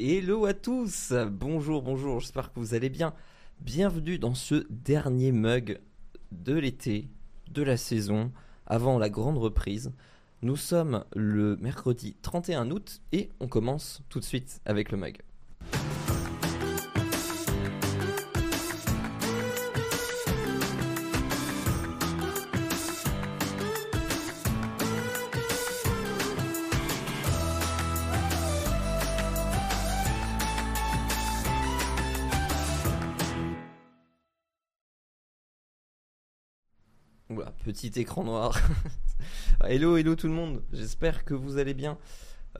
Hello à tous, bonjour, bonjour, j'espère que vous allez bien. Bienvenue dans ce dernier mug de l'été, de la saison, avant la grande reprise. Nous sommes le mercredi 31 août et on commence tout de suite avec le mug. Petit écran noir. hello, hello tout le monde. J'espère que vous allez bien.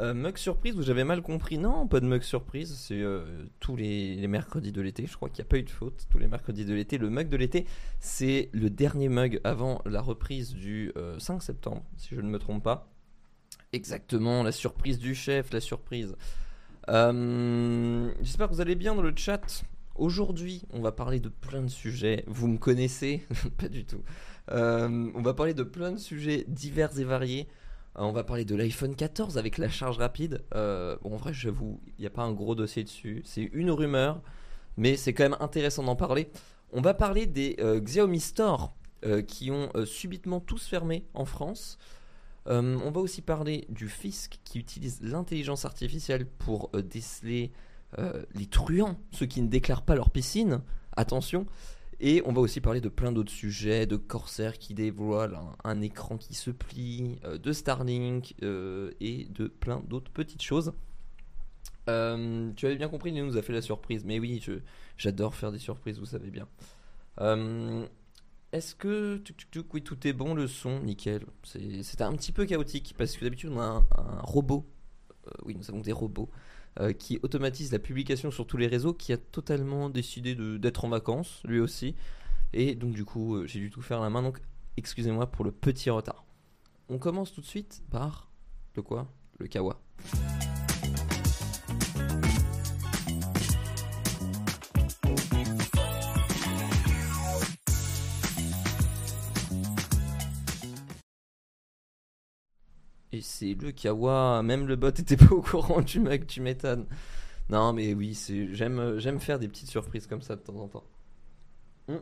Euh, mug surprise, vous j'avais mal compris. Non, pas de mug surprise. C'est euh, tous les, mercredis de l'été. Je crois qu'il n'y a pas eu de faute. Tous les mercredis de l'été. Le mug de l'été, c'est le dernier mug avant la reprise du 5 euh, septembre, si je ne me trompe pas. Exactement, la surprise du chef, la surprise. J'espère que vous allez bien dans le chat. Aujourd'hui, on va parler de plein de sujets. Vous me connaissez Pas du tout. Euh, on va parler de plein de sujets divers et variés. Euh, on va parler de l'iPhone 14 avec la charge rapide. Euh, bon, en vrai, j'avoue, il n'y a pas un gros dossier dessus. C'est une rumeur, mais c'est quand même intéressant d'en parler. On va parler des Xiaomi Store qui ont subitement tous fermé en France. on va aussi parler du fisc qui utilise l'intelligence artificielle pour déceler les truands, ceux qui ne déclarent pas leur piscine. Attention. Et on va aussi parler de plein d'autres sujets, de Corsair qui dévoile un, écran qui se plie, euh, de Starlink euh, et de plein d'autres petites choses. Euh, tu avais bien compris, il nous a fait la surprise. Mais oui, j'adore faire des surprises, vous savez bien. Est-ce que oui, tout est bon, le son, nickel. C'était un petit peu chaotique parce que d'habitude on a un robot. oui, nous avons des robots euh, qui automatise la publication sur tous les réseaux, qui a totalement décidé d'être en vacances, lui aussi. Et donc du coup, euh, j'ai dû tout faire la main, donc excusez-moi pour le petit retard. On commence tout de suite par le quoi? Le kawa. C'est le kawa, même le bot était pas au courant du mec, tu m'étonnes. Non, mais oui, c'est j'aime j'aime faire des petites surprises comme ça de temps en temps. Hmm.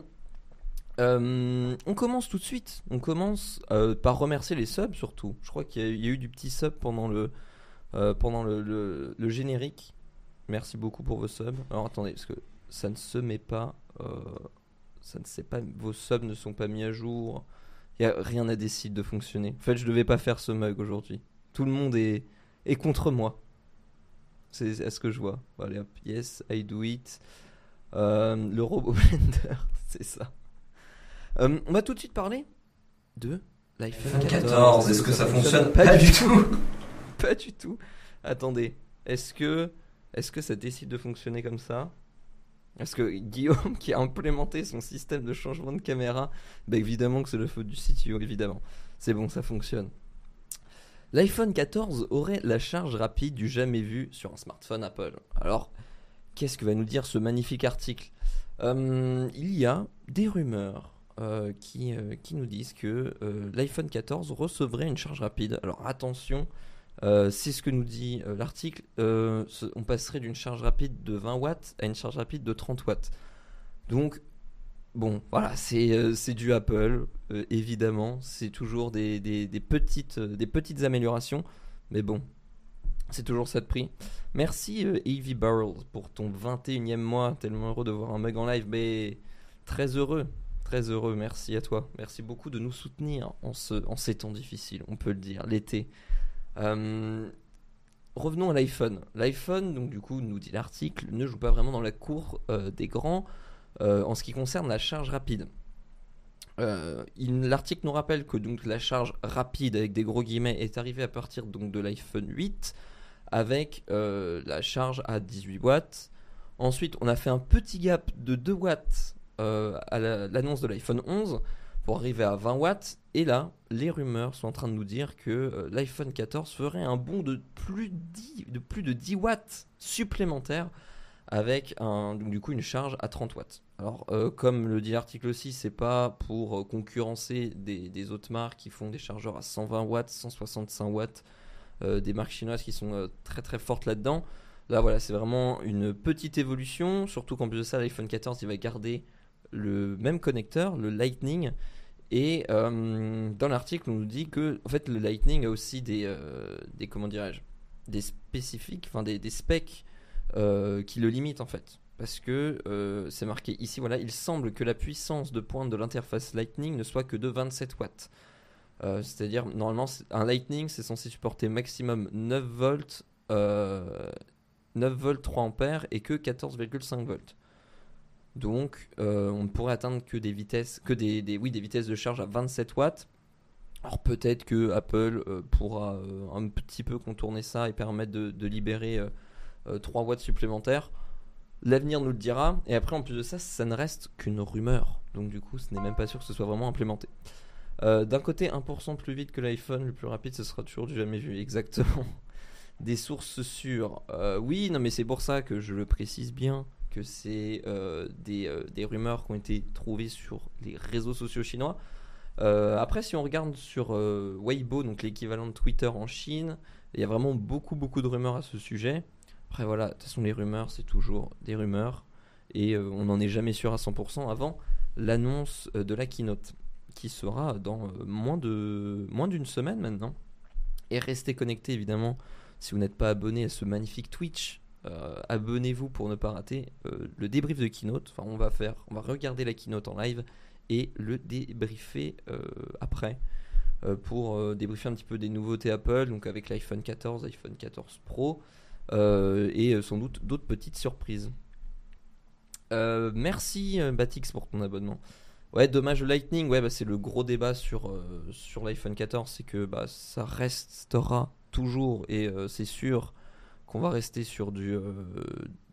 Euh, on commence tout de suite. On commence euh, par remercier les subs surtout. Je crois qu'il y, a eu du petit sub pendant le euh, pendant le, générique. Merci beaucoup pour vos subs. Alors attendez, parce que ça ne se met pas. ça ne pas. Vos subs ne sont pas mis à jour. Y a, rien n'a décidé de fonctionner. En fait, je devais pas faire ce mug aujourd'hui. Tout le monde est, est contre moi. C'est ce que je vois. Allez hop, yes, I do it. Euh, le robot Blender, c'est ça. Euh, on va tout de suite parler de l'iPhone 14. Est-ce que ça fonctionne Pas, du tout. pas du tout. Attendez, est-ce que, est-ce que ça décide de fonctionner comme ça? Parce que Guillaume, qui a implémenté son système de changement de caméra, bah évidemment que c'est le faute du CTO, évidemment. C'est bon, ça fonctionne. L'iPhone 14 aurait la charge rapide du jamais vu sur un smartphone Apple. Alors, qu'est-ce que va nous dire ce magnifique article? Euh, Il y a des rumeurs euh, qui, euh, qui, nous disent que l'iPhone 14 recevrait une charge rapide. Alors attention, euh, c'est ce que nous dit euh, l'article. Euh, on passerait d'une charge rapide de 20 watts à une charge rapide de 30 watts. Donc, bon, voilà, c'est du Apple, évidemment. C'est toujours des, petites, des petites améliorations. Mais bon, c'est toujours ça de prix. Merci Evie Barrels pour ton 21e mois. Tellement heureux de voir un mug en live. Mais très heureux. Très heureux, merci à toi. Merci beaucoup de nous soutenir en, ce, en ces temps difficiles, on peut le dire, l'été. Euh, revenons à l'iPhone. L'iPhone, donc du coup, nous dit l'article, ne joue pas vraiment dans la cour euh, des grands euh, en ce qui concerne la charge rapide. L'article nous rappelle que donc la charge rapide avec des gros guillemets est arrivée à partir donc de l'iPhone 8 avec la charge à 18 watts. Ensuite, on a fait un petit gap de 2 watts à l'annonce de l'iPhone 11 pour arriver à 20 watts. Et là, les rumeurs sont en train de nous dire que euh, l'iPhone 14 ferait un bond de plus, de plus de 10 watts supplémentaires avec un, du coup une charge à 30 watts. Alors, euh, comme le dit l'article aussi, c'est pas pour euh, concurrencer des, autres marques qui font des chargeurs à 120 watts, 165 watts, des marques chinoises qui sont très très fortes là-dedans. Là, voilà, c'est vraiment une petite évolution, surtout qu'en plus de ça, l'iPhone 14, il va garder le même connecteur, le Lightning. Et euh, dans l'article, on nous dit que en fait, le Lightning a aussi des, euh, des comment dirais-je, des spécifiques, enfin des, des specs euh, qui le limitent en fait. Parce que c'est marqué ici, voilà, il semble que la puissance de pointe de l'interface Lightning ne soit que de 27 watts. C'est-à-dire, normalement, un Lightning, c'est censé supporter maximum 9 volts 9 volts 3 ampères et que 14,5 volts. Donc euh, on ne pourrait atteindre que des vitesses que des, oui, des vitesses de charge à 27 watts. Alors peut-être que Apple euh, pourra euh, un petit peu contourner ça et permettre de, libérer 3 watts supplémentaires. L'avenir nous le dira. Et après en plus de ça, ça ne reste qu'une rumeur. Donc du coup, ce n'est même pas sûr que ce soit vraiment implémenté. D'un côté, 1% plus vite que l'iPhone, le plus rapide, ce sera toujours du jamais vu. Exactement des sources sûres. Oui, non, mais c'est pour ça que je le précise bien que c'est euh, des, euh, des, rumeurs qui ont été trouvées sur les réseaux sociaux chinois. après, si on regarde sur Weibo, donc l'équivalent de Twitter en Chine, il y a vraiment beaucoup, beaucoup de rumeurs à ce sujet. Après, voilà, de toute façon, les rumeurs, c'est toujours des rumeurs. Et on n'en est jamais sûr à 100% avant l'annonce de la keynote, qui sera dans moins d'une moins semaine maintenant. Et restez connectés, évidemment, si vous n'êtes pas abonné à ce magnifique Twitch, euh, abonnez-vous pour ne pas rater euh, le débrief de keynote. Enfin, on va faire, on va regarder la keynote en live et le débriefer euh, après pour débriefer un petit peu des nouveautés Apple, donc avec l'iPhone 14, iPhone 14 Pro et sans doute d'autres petites surprises. merci Batix pour ton abonnement. Ouais, dommage le Lightning, ouais, bah, c'est le gros débat sur, sur l'iPhone 14, c'est que bah, ça restera toujours, et c'est sûr qu'on va rester sur du, euh,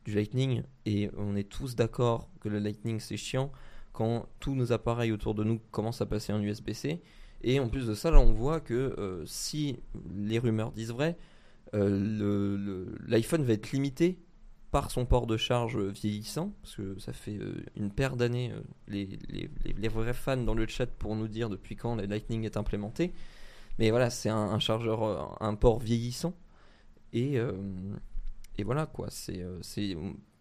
du Lightning, et on est tous d'accord que le Lightning c'est chiant quand tous nos appareils autour de nous commencent à passer en USB-C. Et en plus de ça, là on voit que euh, si les rumeurs disent vrai, l'iPhone va être limité par son port de charge vieillissant, parce que ça fait une paire d'années, les, vrais fans dans le chat pour nous dire depuis quand le Lightning est implémenté. Mais voilà, c'est un, chargeur, euh, un port vieillissant. Et, euh, et voilà quoi, c'est euh,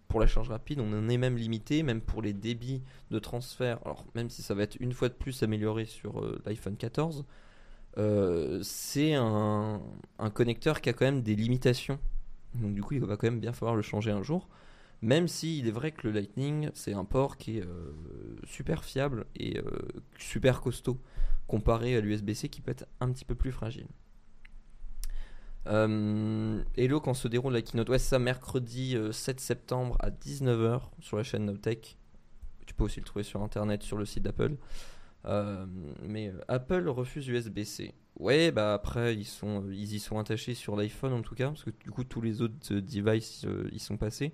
pour la charge rapide, on en est même limité, même pour les débits de transfert. Alors, même si ça va être une fois de plus amélioré sur l'iPhone 14, c'est un, un, connecteur qui a quand même des limitations. Donc, du coup, il va quand même bien falloir le changer un jour. Même s'il est vrai que le Lightning, c'est un port qui est super fiable et super costaud comparé à l'USB-C qui peut être un petit peu plus fragile. Euh, hello, quand se déroule la keynote Ouais, ça mercredi 7 euh, septembre à 19h sur la chaîne Nowtech. Tu peux aussi le trouver sur internet sur le site d'Apple. Euh, mais Apple refuse USB-C. Ouais, bah après ils sont ils y sont attachés sur l'iPhone en tout cas parce que du coup tous les autres devices y sont passés,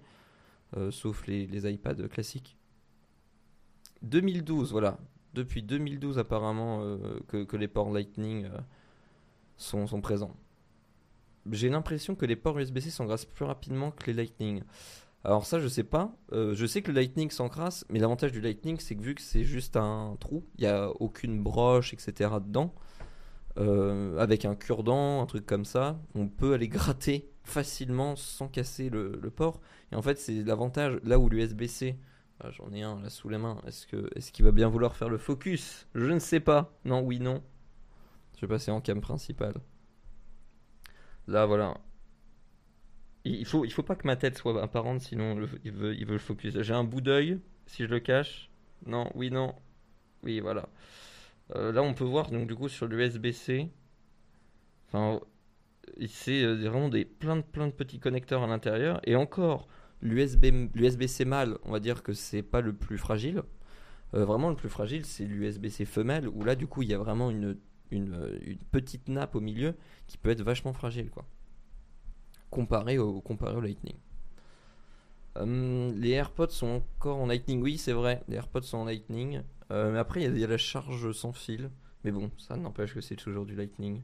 sauf les, les iPads classiques. 2012, voilà depuis 2012 apparemment euh, que, les ports Lightning sont, sont, présents. J'ai l'impression que les ports USB-C s'engrassent plus rapidement que les Lightning. Alors ça je sais pas, euh, je sais que le Lightning s'encrasse, mais l'avantage du Lightning c'est que vu que c'est juste un trou, il n'y a aucune broche etc dedans, avec un cure-dent, un truc comme ça, on peut aller gratter facilement sans casser le, port. Et en fait c'est l'avantage, là où l'USB-C ah, j'en ai un là sous les mains. Est-ce qu'il va bien vouloir faire le focus? Je ne sais pas. Non, oui, non. Je vais passer en cam principal. Là, voilà. Il faut, il faut pas que ma tête soit apparente, sinon il, veut, il veut le focus. J'ai un bout d'œil, si je le cache. Non, oui, non. Oui, voilà. Euh, là, on peut voir, donc du coup, sur l'USB-C, enfin, c'est euh, vraiment des, plein, de, plein de petits connecteurs à l'intérieur. Et encore, L'USB, l'USB-C mâle, on va dire que c'est pas le plus fragile. Euh, vraiment, le plus fragile, c'est l'USB-C femelle, où là, du coup, il y a vraiment une, une, petite nappe au milieu qui peut être vachement fragile, quoi. Comparé au, comparé au Lightning. Hum, les AirPods sont encore en Lightning, oui, c'est vrai, les AirPods sont en Lightning. Euh, mais après, il y, a la charge sans fil. Mais bon, ça n'empêche que c'est toujours du Lightning.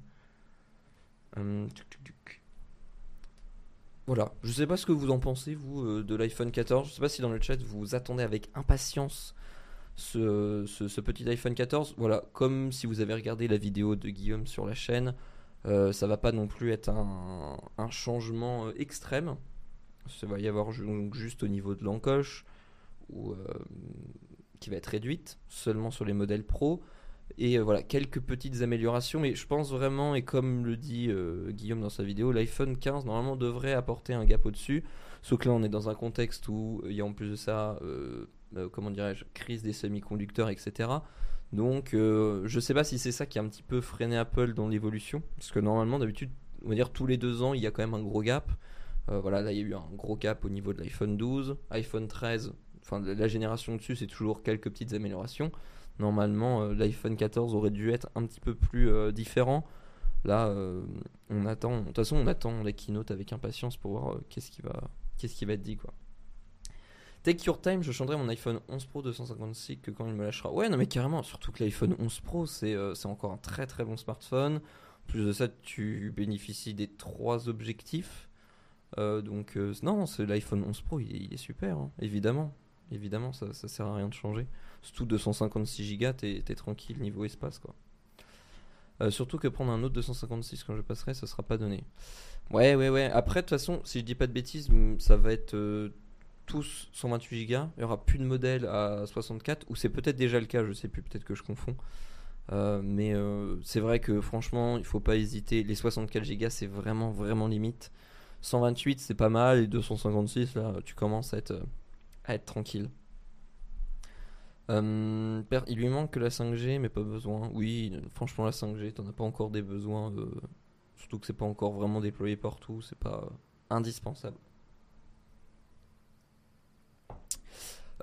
Hum, voilà, je sais pas ce que vous en pensez, vous, euh, de l'iPhone 14. Je sais pas si dans le chat vous attendez avec impatience ce, petit iPhone 14. Voilà, comme si vous avez regardé la vidéo de Guillaume sur la chaîne, euh, ça va pas non plus être un, changement euh, extrême. Ça va y avoir juste au niveau de l'encoche, ou qui va être réduite seulement sur les modèles pro. Et voilà, quelques petites améliorations, mais je pense vraiment, et comme le dit Guillaume dans sa vidéo, l'iPhone 15 normalement devrait apporter un gap au-dessus. Sauf que là, on est dans un contexte où il y a en plus de ça, comment dirais-je, crise des semi-conducteurs, etc. Donc, euh, je sais pas si c'est ça qui a un petit peu freiné Apple dans l'évolution, parce que normalement, d'habitude, on va dire tous les deux ans, il y a quand même un gros gap. Euh, voilà, là, il y a eu un gros gap au niveau de l'iPhone 12, iPhone 13, enfin la génération dessus, c'est toujours quelques petites améliorations. Normalement, euh, l'iPhone 14 aurait dû être un petit peu plus différent. Là, on attend. De toute façon, on attend la keynote avec impatience pour voir qu'est-ce qui va, qu'est-ce qui va être dit, quoi. Take your time, je changerai mon iPhone 11 Pro 256 que quand il me lâchera. Ouais, non, mais carrément, surtout que l'iPhone 11 Pro, euh, c'est encore un très très bon smartphone. En plus de ça, tu bénéficies des trois objectifs. Euh, donc, euh, non, l'iPhone 11 Pro, il, est super, hein, évidemment. Évidemment, ça, ça sert à rien de changer. Surtout 256 Go, t'es tranquille niveau espace, quoi. surtout que prendre un autre 256 quand je passerai, ça sera pas donné. Ouais, ouais, ouais. Après, de toute façon, si je dis pas de bêtises, ça va être tous 128 Go. Il n'y aura plus de modèle à 64, ou c'est peut-être déjà le cas, je sais plus, peut-être que je confonds. Euh, mais euh, c'est vrai que franchement, il faut pas hésiter. Les 64 Go, c'est vraiment, vraiment limite. 128, c'est pas mal, et 256, là, tu commences à être, à être tranquille. Euh, il lui manque que la 5G, mais pas besoin. Oui, franchement, la 5G, t'en as pas encore des besoins. surtout que c'est pas encore vraiment déployé partout, c'est pas indispensable.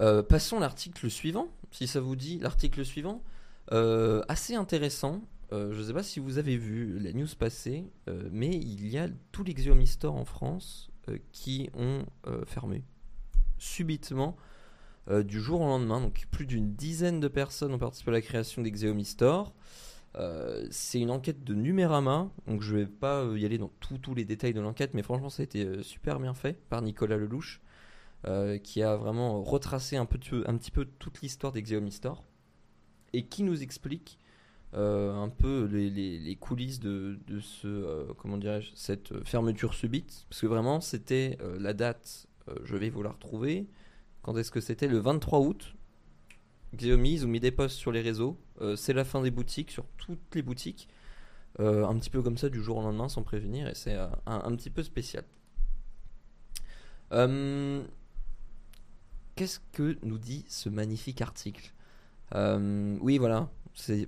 Euh, passons l'article suivant, si ça vous dit. L'article suivant, euh, assez intéressant. Euh, je ne sais pas si vous avez vu la news passer, mais il y a tous les Xiaomi Store en France qui ont fermé subitement du jour au lendemain. Donc plus d'une dizaine de personnes ont participé à la création des Xiaomi Store. c'est une enquête de Numérama, donc je ne vais pas y aller dans tous les détails de l'enquête, mais franchement ça a été super bien fait par Nicolas Lelouch. Euh, qui a vraiment retracé un, peu, un petit peu toute l'histoire Store et qui nous explique euh, un peu les, coulisses de, ce, euh, comment dirais-je, cette fermeture subite. Parce que vraiment, c'était la date, je vais vous la retrouver. Quand est-ce que c'était? Le 23 août. Xiaomi, ils ont mis des posts sur les réseaux. c'est la fin des boutiques, sur toutes les boutiques. un petit peu comme ça, du jour au lendemain, sans prévenir. Et c'est un, un, petit peu spécial. Qu'est-ce que nous dit ce magnifique article euh, Oui, voilà.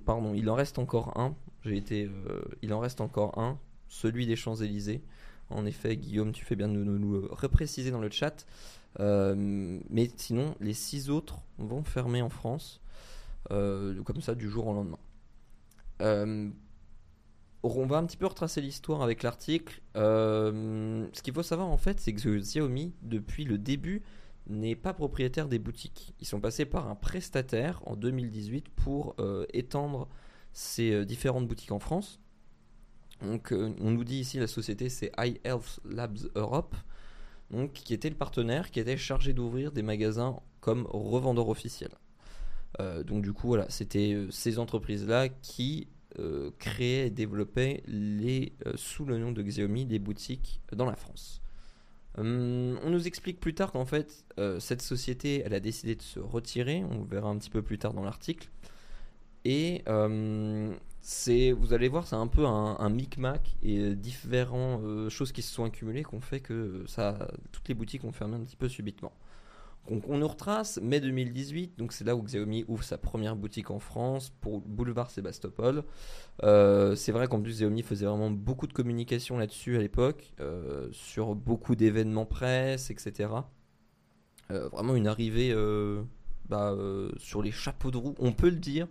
Pardon, il en reste encore un. J'ai été, euh, il en reste encore un, celui des Champs Élysées. En effet, Guillaume, tu fais bien de nous, nous, repréciser dans le chat. Euh, mais sinon, les six autres vont fermer en France, comme ça, du jour au lendemain. on va un petit peu retracer l'histoire avec l'article. ce qu'il faut savoir en fait, c'est que Xiaomi, depuis le début, n'est pas propriétaire des boutiques. Ils sont passés par un prestataire en 2018 pour euh, étendre ces euh, différentes boutiques en France. Donc, euh, on nous dit ici la société c'est iHealth Labs Europe, qui était le partenaire qui était chargé d'ouvrir des magasins comme revendeur officiel. donc du coup voilà, c'était ces entreprises là qui créaient et développaient les, sous le nom de Xiaomi des boutiques dans la France. Hum, on nous explique plus tard qu'en fait, euh, cette société, a décidé de se retirer. On verra un petit peu plus tard dans l'article. Et hum, vous allez voir, c'est un peu un, micmac et différentes euh, choses qui se sont accumulées qu'on fait que ça, toutes les boutiques ont fermé un petit peu subitement. On nous retrace mai 2018, donc c'est là où Xiaomi ouvre sa première boutique en France pour boulevard Sébastopol. Euh, c'est vrai qu'en plus Xiaomi faisait vraiment beaucoup de communication là-dessus à l'époque, euh, sur beaucoup d'événements presse, etc. Euh, vraiment une arrivée bah, sur les chapeaux de roue, on peut le dire.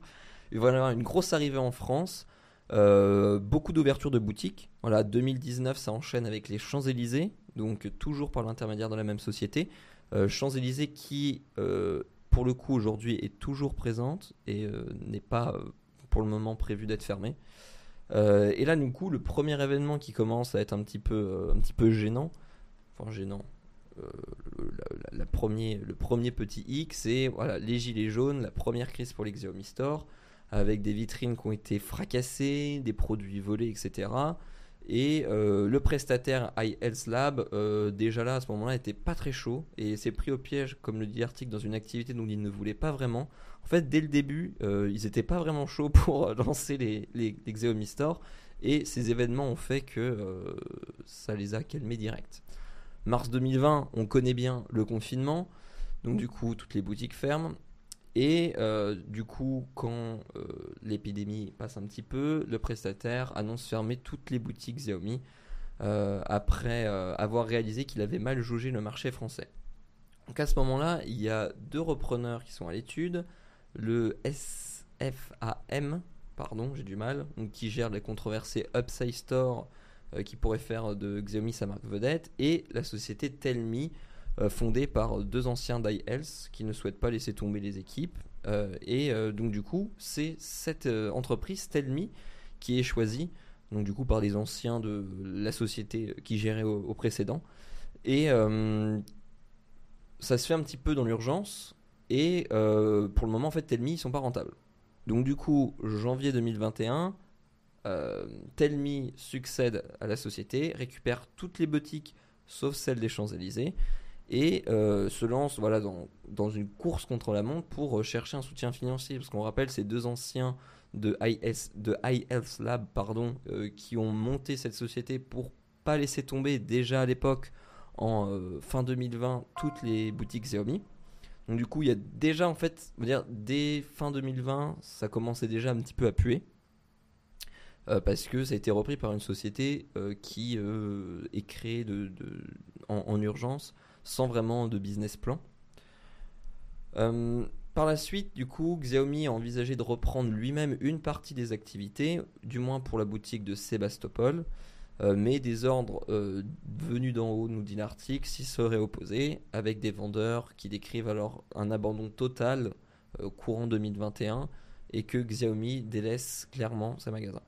Et voilà, une grosse arrivée en France. beaucoup d'ouvertures de boutiques. Voilà, 2019, ça enchaîne avec les Champs-Élysées, donc toujours par l'intermédiaire de la même société. Euh, Champs-Élysées qui, euh, pour le coup, aujourd'hui est toujours présente et euh, n'est pas pour le moment prévu d'être fermée. et là, du coup, le premier événement qui commence à être un petit peu, un petit peu gênant, enfin gênant, le, premier, le premier petit X, c'est voilà, les gilets jaunes, la première crise pour les Xiaomi Store, avec des vitrines qui ont été fracassées, des produits volés, etc. Et euh, le prestataire iHealth Lab, euh, déjà là, à ce moment-là, était pas très chaud et s'est pris au piège, comme le dit l'article, dans une activité dont il ne voulait pas vraiment. En fait, dès le début, euh, ils n'étaient pas vraiment chauds pour lancer les, les, les Store et ces événements ont fait que ça les a calmés direct. Mars 2020, on connaît bien le confinement, donc du coup, toutes les boutiques ferment. Et euh, du coup, quand euh, l'épidémie passe un petit peu, le prestataire annonce fermer toutes les boutiques Xiaomi euh, après avoir réalisé qu'il avait mal jaugé le marché français. Donc à ce moment-là, il y a deux repreneurs qui sont à l'étude, le SFAM, pardon, j'ai du mal, qui gère les controversés Upside Store, qui pourrait faire de Xiaomi sa marque vedette, et la société Telmi, euh, fondé par deux anciens d'IELTS qui ne souhaitent pas laisser tomber les équipes. Euh, et euh, donc du coup, c'est cette entreprise Telmi qui est choisie, donc du coup par les anciens de la société qui gérait au, précédent. Et ça se fait un petit peu dans l'urgence. Et pour le moment, en fait, Telmi, ils sont pas rentables. Donc du coup, janvier 2021, Telmi succède à la société, récupère toutes les boutiques sauf celle des Champs-Élysées et euh, se lance voilà, dans, dans, une course contre la montre pour euh, chercher un soutien financier. Parce qu'on rappelle, ces deux anciens de, IS, de iHealth Lab pardon, euh, qui ont monté cette société pour pas laisser tomber déjà à l'époque, en fin 2020, toutes les boutiques Xiaomi. Donc du coup, il y a déjà en fait, dire, dès fin 2020, ça commençait déjà un petit peu à puer. parce que ça a été repris par une société qui est créée de, en, urgence sans vraiment de business plan. Euh, par la suite, du coup, Xiaomi a envisagé de reprendre lui-même une partie des activités, du moins pour la boutique de Sébastopol, euh, mais des ordres euh, venus d'en haut, nous dit l'article, s'y seraient opposés, avec des vendeurs qui décrivent alors un abandon total courant 2021 et que Xiaomi délaisse clairement ses magasins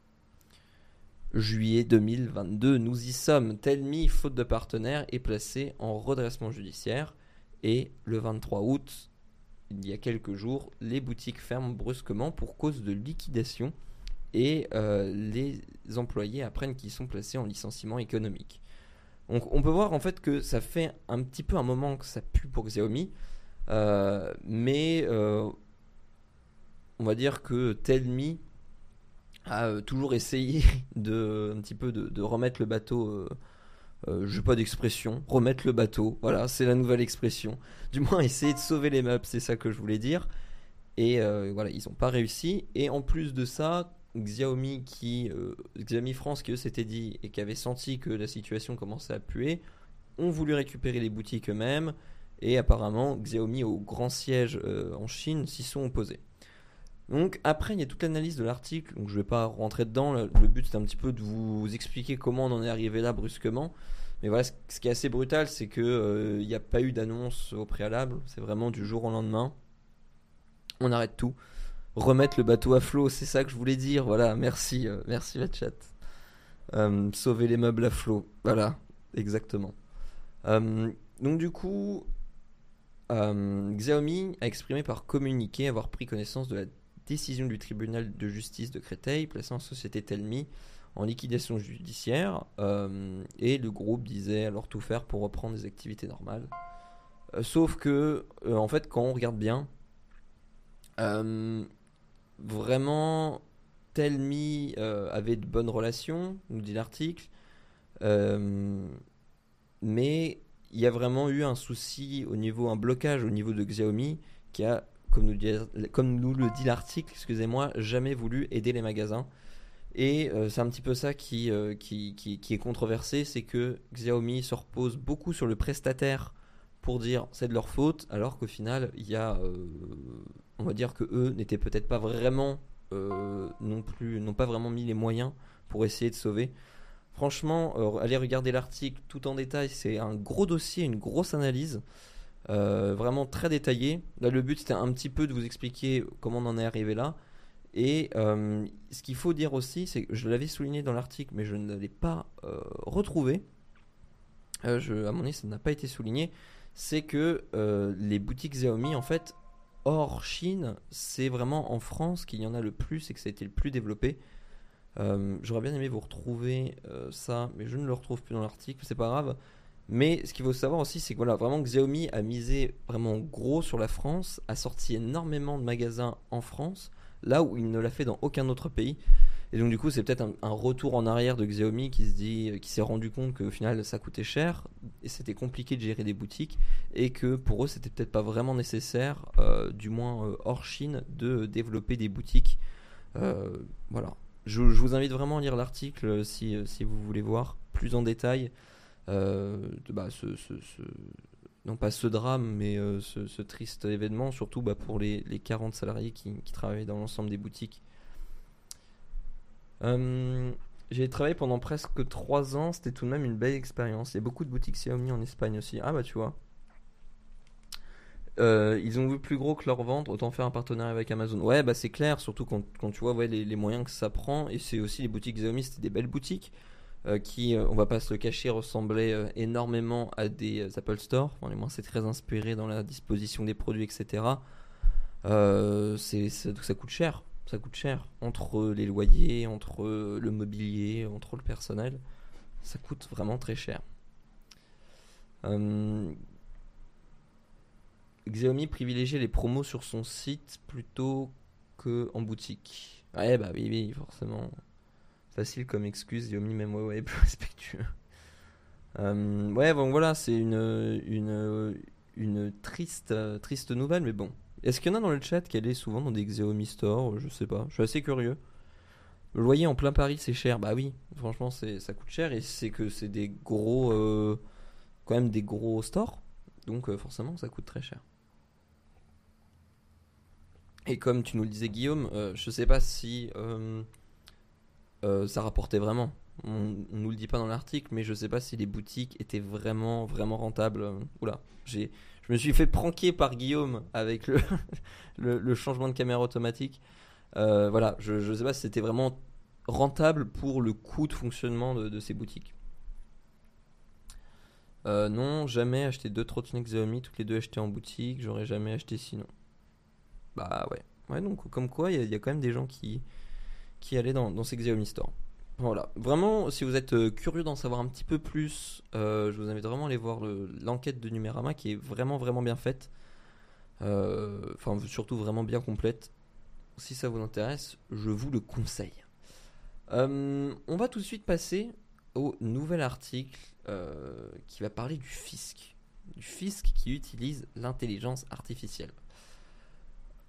juillet 2022. Nous y sommes. Telmi, faute de partenaire, est placé en redressement judiciaire. Et le 23 août, il y a quelques jours, les boutiques ferment brusquement pour cause de liquidation et euh, les employés apprennent qu'ils sont placés en licenciement économique. Donc on peut voir en fait que ça fait un petit peu un moment que ça pue pour Xiaomi, euh, mais euh, on va dire que Telmi a euh, toujours essayé de un petit peu de, remettre le bateau. Euh, euh, je n'ai pas d'expression, remettre le bateau, voilà, c'est la nouvelle expression. Du moins, essayer de sauver les meubles, c'est ça que je voulais dire. Et voilà, ils n'ont pas réussi. Et en plus de ça, Xiaomi, qui, Xiaomi France, qui eux s'était dit et qui avait senti que la situation commençait à puer, ont voulu récupérer les boutiques eux-mêmes. Et apparemment, Xiaomi, au grand siège en Chine, s'y sont opposés. Donc après, il y a toute l'analyse de l'article, donc je ne vais pas rentrer dedans. Le, but c'est un petit peu de vous expliquer comment on en est arrivé là brusquement. Mais voilà, ce, qui est assez brutal, c'est qu'il euh, n'y a pas eu d'annonce au préalable. C'est vraiment du jour au lendemain. On arrête tout. Remettre le bateau à flot, c'est ça que je voulais dire. Voilà, merci, euh, merci la chat. Euh, sauver les meubles à flot. Voilà, exactement. donc du coup, Xiaomi a exprimé par communiqué avoir pris connaissance de la décision du tribunal de justice de Créteil plaçant société Telmi en liquidation judiciaire euh, et le groupe disait alors tout faire pour reprendre des activités normales. Euh, sauf que, euh, en fait, quand on regarde bien, vraiment, Telmi avait de bonnes relations, nous dit l'article, mais il y a vraiment eu un souci au niveau, un blocage au niveau de Xiaomi qui a comme nous, le dit l'article, excusez-moi, jamais voulu aider les magasins. Et euh, c'est un petit peu ça euh, qui, est controversé, c'est que Xiaomi se repose beaucoup sur le prestataire pour dire c'est de leur faute, alors qu'au final, il y a, euh, on va dire que eux n'étaient peut-être pas vraiment non plus, n'ont pas vraiment mis les moyens pour essayer de sauver. Franchement, allez regarder l'article tout en détail, c'est un gros dossier, une grosse analyse. Euh, vraiment très détaillé. Là, le but c'était un petit peu de vous expliquer comment on en est arrivé là. Et euh, ce qu'il faut dire aussi, c'est que je l'avais souligné dans l'article, mais je ne l'ai pas euh, retrouvé. Je, à mon avis, ça n'a pas été souligné. C'est que les boutiques Xiaomi, en fait, hors Chine, c'est vraiment en France qu'il y en a le plus et que ça a été le plus développé. Euh, J'aurais bien aimé vous retrouver euh, ça, mais je ne le retrouve plus dans l'article, c'est pas grave. Mais ce qu'il faut savoir aussi, c'est que voilà, vraiment Xiaomi a misé vraiment gros sur la France, a sorti énormément de magasins en France, là où il ne l'a fait dans aucun autre pays. Et donc du coup, c'est peut-être un, retour en arrière de Xiaomi qui se dit, qui s'est rendu compte qu'au final, ça coûtait cher et c'était compliqué de gérer des boutiques et que pour eux, c'était peut-être pas vraiment nécessaire, euh, du moins euh, hors Chine, de développer des boutiques. Euh, voilà. Je, je vous invite vraiment à lire l'article euh, si, si vous voulez voir plus en détail euh, bah, ce- ce- non pas ce drame, mais euh, ce, triste événement, surtout bah, pour les, les 40 salariés qui, qui travaillent dans l'ensemble des boutiques. Euh, j'ai travaillé pendant presque 3 ans, c'était tout de même une belle expérience. Il y a beaucoup de boutiques Xiaomi en Espagne aussi. Ah bah tu vois. Euh, ils ont vu plus gros que leur vente, autant faire un partenariat avec Amazon. Ouais, bah c'est clair, surtout quand, tu vois les moyens que ça prend. Et c'est aussi les boutiques Xiaomi, c'était des belles boutiques euh, qui, euh, on va pas se le cacher, ressemblaient euh, énormément à des Apple Store. Enfin, du moins, c'est très inspiré dans la disposition des produits, etc. C'est, c'est- ça coûte cher. Ça coûte cher. Entre les loyers, entre le mobilier, entre le personnel. Ça coûte vraiment très cher. Euh, Xiaomi privilégiait les promos sur son site plutôt que en boutique. Ouais, bah oui, oui, forcément. Facile comme excuse, Xiaomi, même est plus respectueux. Euh, ouais, bon voilà, c'est une, une, une triste, triste nouvelle, mais bon. Est-ce qu'il y en a dans le chat qui allait souvent dans des Xiaomi Store? Je sais pas, je suis assez curieux. Le loyer en plein Paris, c'est cher. Bah oui, franchement, ça coûte cher et c'est que c'est des gros, euh, quand même des gros stores. Donc euh, forcément, ça coûte très cher. Et comme tu nous le disais, Guillaume, je sais pas si euh, ça rapportait vraiment. On, on nous le dit pas dans l'article, mais je sais pas si les boutiques étaient vraiment, vraiment rentables. Oula, j'ai, je me suis fait pranker par Guillaume avec le, changement de caméra automatique. Euh, voilà, je, je sais pas si c'était vraiment rentable pour le coût de fonctionnement de, ces boutiques. Euh, non, jamais acheté deux trottinettes Xiaomi, toutes les deux achetées en boutique. J'aurais jamais acheté sinon. Bah ouais. Ouais, donc comme quoi, il y a quand même des gens qui, qui allaient dans, dans ces Xiaomi Store. Voilà. Vraiment, si vous êtes euh, curieux d'en savoir un petit peu plus, euh, je vous invite vraiment à aller voir le- l'enquête de Numérama qui est vraiment, vraiment bien faite. Euh, Enfin, surtout vraiment bien complète. Si ça vous intéresse, je vous le conseille. On va tout de suite passer au nouvel article qui va parler du fisc. Du fisc qui utilise l'intelligence artificielle.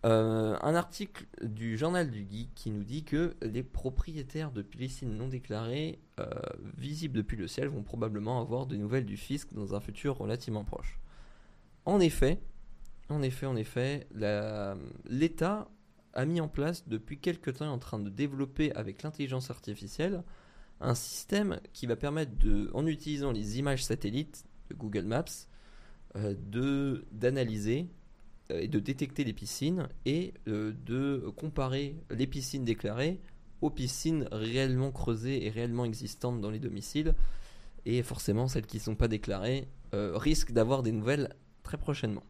Euh, un article du journal du geek qui nous dit que les propriétaires de piscines non déclarées euh, visibles depuis le ciel vont probablement avoir de nouvelles du fisc dans un futur relativement proche. En effet, en effet, en effet, l'État a mis en place depuis quelque temps en train de développer avec l'intelligence artificielle un système qui va permettre de, en utilisant les images satellites de Google Maps, euh, de d'analyser et de détecter les piscines et euh, de comparer les piscines déclarées aux piscines réellement creusées et réellement existantes dans les domiciles. Et forcément, celles qui ne sont pas déclarées euh, risquent d'avoir des nouvelles très prochainement.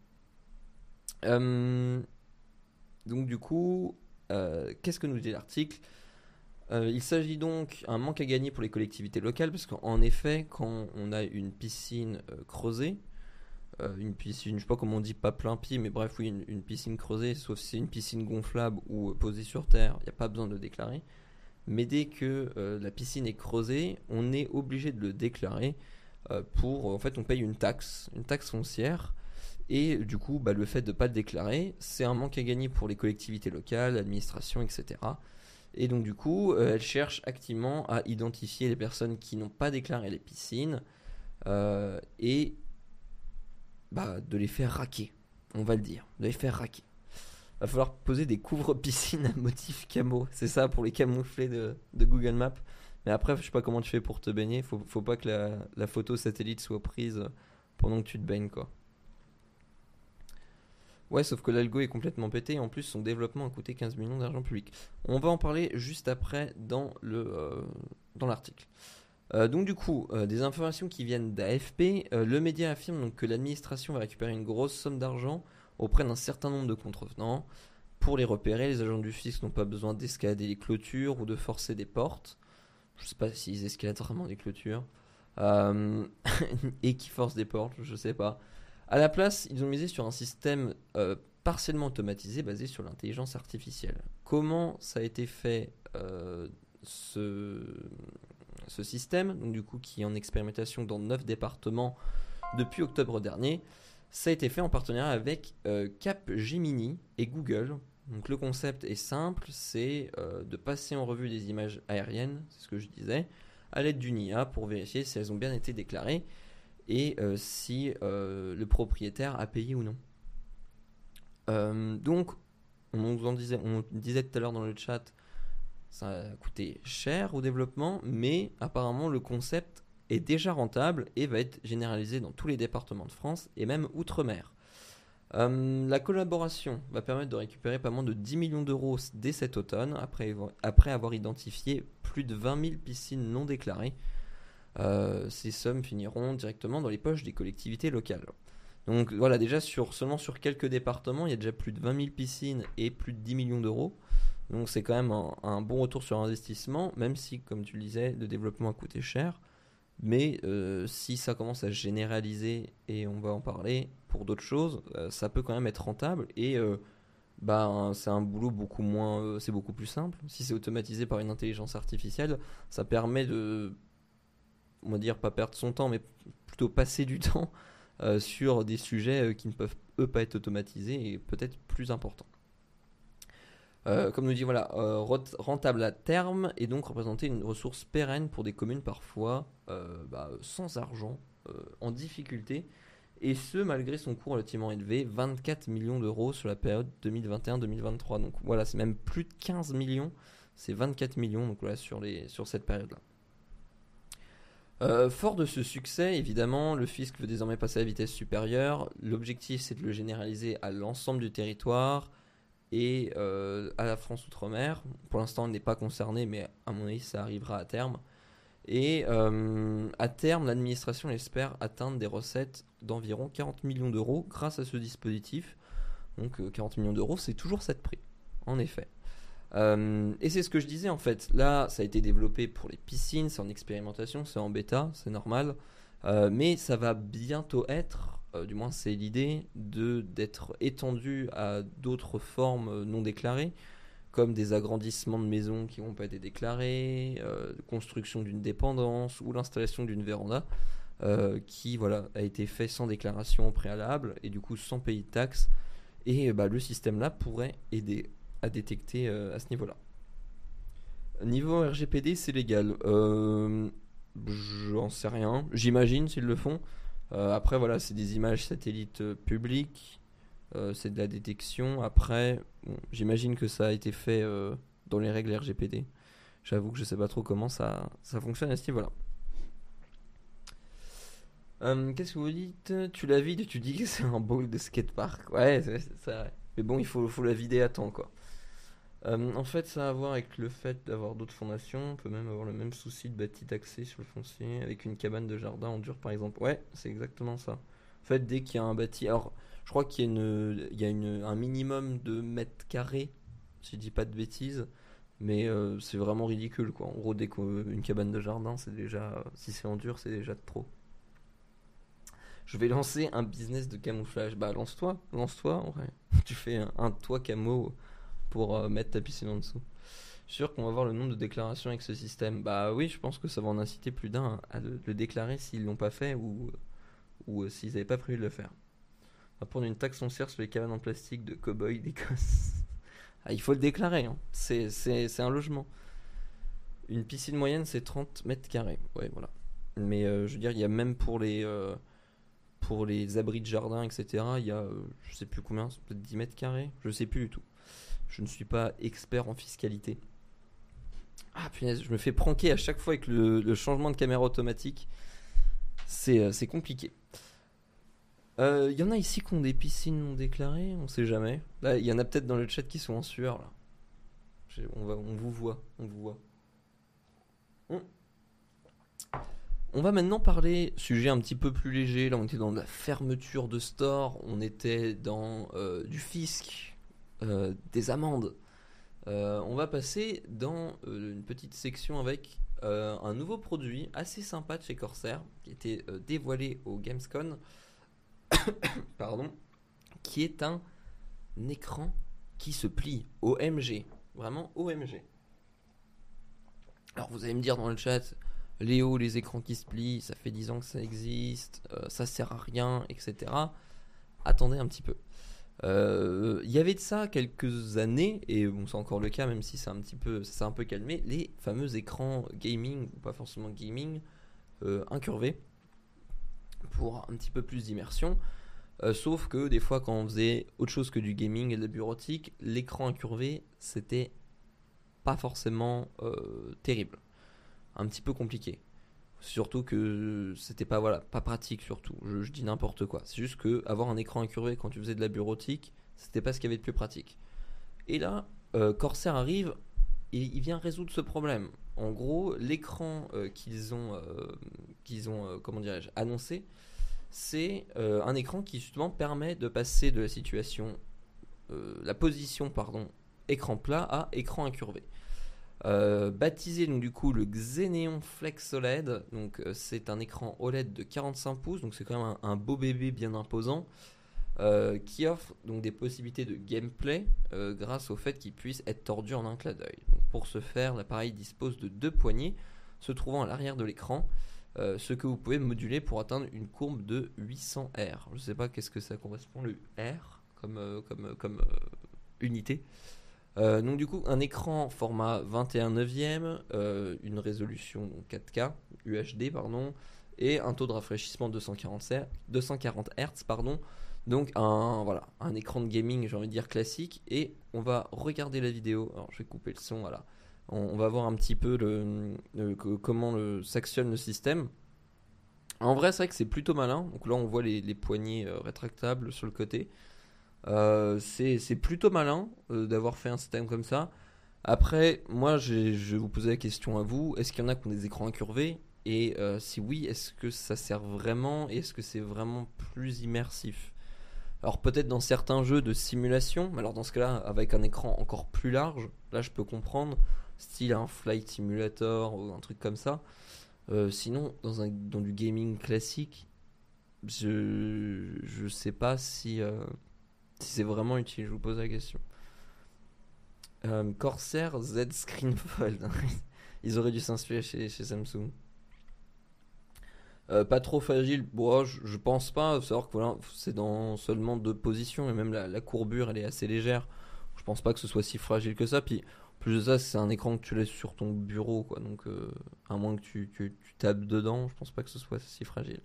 Euh, donc du coup, euh, qu'est-ce que nous dit l'article? Euh, Il s'agit donc d'un manque à gagner pour les collectivités locales, parce qu'en effet, quand on a une piscine euh, creusée, euh, une piscine, je sais pas comment on dit, pas plein pied, mais bref, oui, une, piscine creusée, sauf si c'est une piscine gonflable ou euh, posée sur terre, il n'y a pas besoin de le déclarer. Mais dès que euh, la piscine est creusée, on est obligé de le déclarer pour, en fait, on paye une taxe, une taxe foncière. Et du coup, bah, le fait de ne pas le déclarer, c'est un manque à gagner pour les collectivités locales, l'administration, etc. Et donc du coup, elle cherche activement à identifier les personnes qui n'ont pas déclaré les piscines et bah, de les faire raquer, on va le dire, de les faire raquer. Va falloir poser des couvre-piscines à motif camo, c'est ça pour les camoufler de, de Google Maps. Mais après, je sais pas comment tu fais pour te baigner, faut, faut pas que la, photo satellite soit prise pendant que tu te baignes quoi. Ouais, sauf que l'algo est complètement pété et en plus son développement a coûté 15 millions d'argent public. On va en parler juste après dans le euh, dans l'article. Euh, donc du coup, euh, des informations qui viennent d'AFP, euh, le média affirme donc que l'administration va récupérer une grosse somme d'argent auprès d'un certain nombre de contrevenants pour les repérer, les agents du fisc n'ont pas besoin d'escalader les clôtures ou de forcer des portes. Je sais pas s'ils escaladent vraiment des clôtures. Et qui forcent des portes, je sais pas. À la place, ils ont misé sur un système partiellement automatisé basé sur l'intelligence artificielle. Comment ça a été fait ce, ce système, donc du coup qui est en expérimentation dans 9 départements depuis octobre dernier, ça a été fait en partenariat avec Capgemini et Google. Donc le concept est simple, c'est de passer en revue des images aériennes, c'est ce que je disais, à l'aide d'une IA pour vérifier si elles ont bien été déclarées et euh, si euh, le propriétaire a payé ou non. Euh, donc, on vous en on disait tout à l'heure dans le chat, ça a coûté cher au développement, mais apparemment le concept est déjà rentable et va être généralisé dans tous les départements de France et même outre-mer. Euh, la collaboration va permettre de récupérer pas moins de 10 millions d'euros dès cet automne, après, avoir identifié plus de 20 000 piscines non déclarées. Euh, ces sommes finiront directement dans les poches des collectivités locales. Donc voilà, déjà sur, seulement sur quelques départements, il y a déjà plus de 20 000 piscines et plus de 10 millions d'euros. Donc c'est quand même un, bon retour sur investissement, même si, comme tu le disais, le développement a coûté cher. Mais euh, si ça commence à généraliser, et on va en parler pour d'autres choses, euh, ça peut quand même être rentable et euh, bah, c'est un boulot beaucoup moins. c'est beaucoup plus simple. Si c'est automatisé par une intelligence artificielle, ça permet de. On va dire pas perdre son temps, mais plutôt passer du temps sur des sujets qui ne peuvent eux pas être automatisés et peut-être plus importants. Euh, comme nous dit, voilà, euh, rentable à terme et donc représenter une ressource pérenne pour des communes parfois euh, bah, sans argent, en difficulté, et ce malgré son coût relativement élevé, 24 millions d'euros sur la période 2021-2023. Donc voilà, c'est même plus de 15 millions, c'est 24 millions donc sur, cette période-là. fort de ce succès, évidemment, le fisc veut désormais passer à vitesse supérieure. L'objectif, c'est de le généraliser à l'ensemble du territoire, et euh, à la France Outre-mer. Pour l'instant, on n'est pas concerné, mais à mon avis, ça arrivera à terme. Et euh, à terme, l'administration espère atteindre des recettes d'environ 40 millions d'euros grâce à ce dispositif. Donc 40 euh, millions d'euros, c'est toujours cette prix, en effet. et c'est ce que je disais en fait. Là, ça a été développé pour les piscines, c'est en expérimentation, c'est en bêta, c'est normal. mais ça va bientôt être euh, du moins c'est l'idée, de d'être étendu à d'autres formes euh, non déclarées, comme des agrandissements de maisons qui n'ont pas été déclarés, euh, construction d'une dépendance ou l'installation d'une véranda, qui voilà a été fait sans déclaration préalable et du coup sans payer de taxes. Et bah, le système-là pourrait aider à détecter à ce niveau-là. Niveau RGPD, c'est légal. J'en sais rien. J'imagine s'ils le font. Euh, après, voilà, c'est des images satellites euh, publiques, euh, c'est de la détection. Après, j'imagine que ça a été fait dans les règles RGPD. J'avoue que je sais pas trop comment ça, ça fonctionne à ce niveau-là. Qu'est-ce que vous dites? Tu la vides et tu dis que c'est un bowl de skatepark. Ouais, c'est vrai. Mais bon, il faut, faut la vider à temps, quoi. Euh, en fait, ça a à voir avec le fait d'avoir d'autres fondations. On peut même avoir le même souci de bâti taxé sur le foncier, avec une cabane de jardin en dur par exemple. Ouais, c'est exactement ça. En fait, dès qu'il y a un bâti. Alors, je crois qu'il y a, une, un minimum de mètres carrés, si je dis pas de bêtises. Mais euh, c'est vraiment ridicule quoi. En gros, dès qu'une cabane de jardin, c'est déjà. Si c'est en dur, c'est déjà trop. Je vais lancer un business de camouflage. Bah, lance-toi, lance-toi en vrai. tu fais un, un toit camo pour euh, mettre ta piscine en dessous. Je sûr qu'on va voir le nombre de déclarations avec ce système. Bah oui, je pense que ça va en inciter plus d'un à le, déclarer s'ils l'ont pas fait ou, ou euh, s'ils n'avaient pas prévu de le faire. On va prendre une taxe foncière sur les cabanes en plastique de cow-boy d'Écosse. ah, il faut le déclarer, hein. c'est un logement. Une piscine moyenne, c'est 30 mètres carrés. Ouais, voilà. Mais euh, je veux dire, il y a même pour les, pour les abris de jardin, etc., il y a, je sais plus combien, peut-être 10 mètres carrés, je sais plus du tout. Je ne suis pas expert en fiscalité. Ah punaise, je me fais pranker à chaque fois avec le, changement de caméra automatique. C'est euh, compliqué. Il euh, y en a ici qui ont des piscines non déclarées, on sait jamais. Là, il y en a peut-être dans le chat qui sont en sueur. Là. On, va, on vous voit, on vous voit. On... on va maintenant parler, sujet un petit peu plus léger. Là, on était dans la fermeture de store, on était dans euh, du fisc, des amendes. on va passer dans une petite section avec un nouveau produit assez sympa de chez Corsair qui était dévoilé au Gamescom. Pardon, qui est un écran qui se plie, OMG, vraiment OMG. Alors vous allez me dire dans le chat, Léo, les écrans qui se plient, ça fait 10 ans que ça existe, euh, ça sert à rien, etc. Attendez un petit peu. Euh, il y avait de ça quelques années, et c'est encore le cas, même si c'est un petit peu, ça un peu calmé, les fameux écrans gaming, ou pas forcément gaming, euh, incurvés, pour un petit peu plus d'immersion. Euh, sauf que des fois, quand on faisait autre chose que du gaming et de la bureautique, l'écran incurvé, c'était pas forcément terrible. Un petit peu compliqué. Surtout que c'était pas voilà pas pratique surtout. Je, dis n'importe quoi. C'est juste que avoir un écran incurvé quand tu faisais de la bureautique, c'était pas ce qu'il y avait de plus pratique. Et là, euh, Corsair arrive et il vient résoudre ce problème. En gros, l'écran qu'ils ont qu'ils ont comment dirais-je annoncé, c'est euh, un écran qui justement permet de passer de la situation, euh, la position pardon, écran plat à écran incurvé. Euh, baptisé du coup le Xeneon Flex OLED, donc c'est un écran OLED de 45 pouces, donc c'est quand même un, beau bébé bien imposant, qui offre donc des possibilités de gameplay grâce au fait qu'il puisse être tordu en un clin. Pour ce faire, l'appareil dispose de deux poignées se trouvant à l'arrière de l'écran euh, ce que vous pouvez moduler pour atteindre une courbe de 800 R. Je ne sais pas qu'est-ce que ça correspond, le R, euh, euh, comme unité. Donc du coup, un écran format 21 neuvième, une résolution 4K, UHD, pardon, et un taux de rafraîchissement de 240 Hz, 240 Hz pardon. Donc un, écran de gaming, j'ai envie de dire classique. Et on va regarder la vidéo. Alors je vais couper le son, voilà on, va voir un petit peu comment s'actionne le système. En vrai, c'est vrai que c'est plutôt malin. Donc là, on voit les, poignées euh, rétractables sur le côté. Euh, c'est plutôt malin euh, d'avoir fait un système comme ça. Après, moi, je vais vous poser la question à vous. Est-ce qu'il y en a qui ont des écrans incurvés? Et si oui, est-ce que ça sert vraiment Et est-ce que c'est vraiment plus immersif? Alors peut-être dans certains jeux de simulation, mais alors dans ce cas-là, avec un écran encore plus large, là je peux comprendre style un flight simulator ou un truc comme ça. Euh, sinon, dans, un, dans du gaming classique, je je sais pas si, euh, si c'est vraiment utile. Je vous pose la question. Euh, Corsair Z Screen Fold. Ils auraient dû s'inspirer chez, Samsung. pas trop fragile, bon, je, pense pas. Voilà, c'est dans seulement deux positions et même la, courbure elle est assez légère. Je pense pas que ce soit si fragile que ça. Puis plus de ça, c'est un écran que tu laisses sur ton bureau, quoi. Donc, euh, à moins que tu, tapes dedans, je pense pas que ce soit si fragile.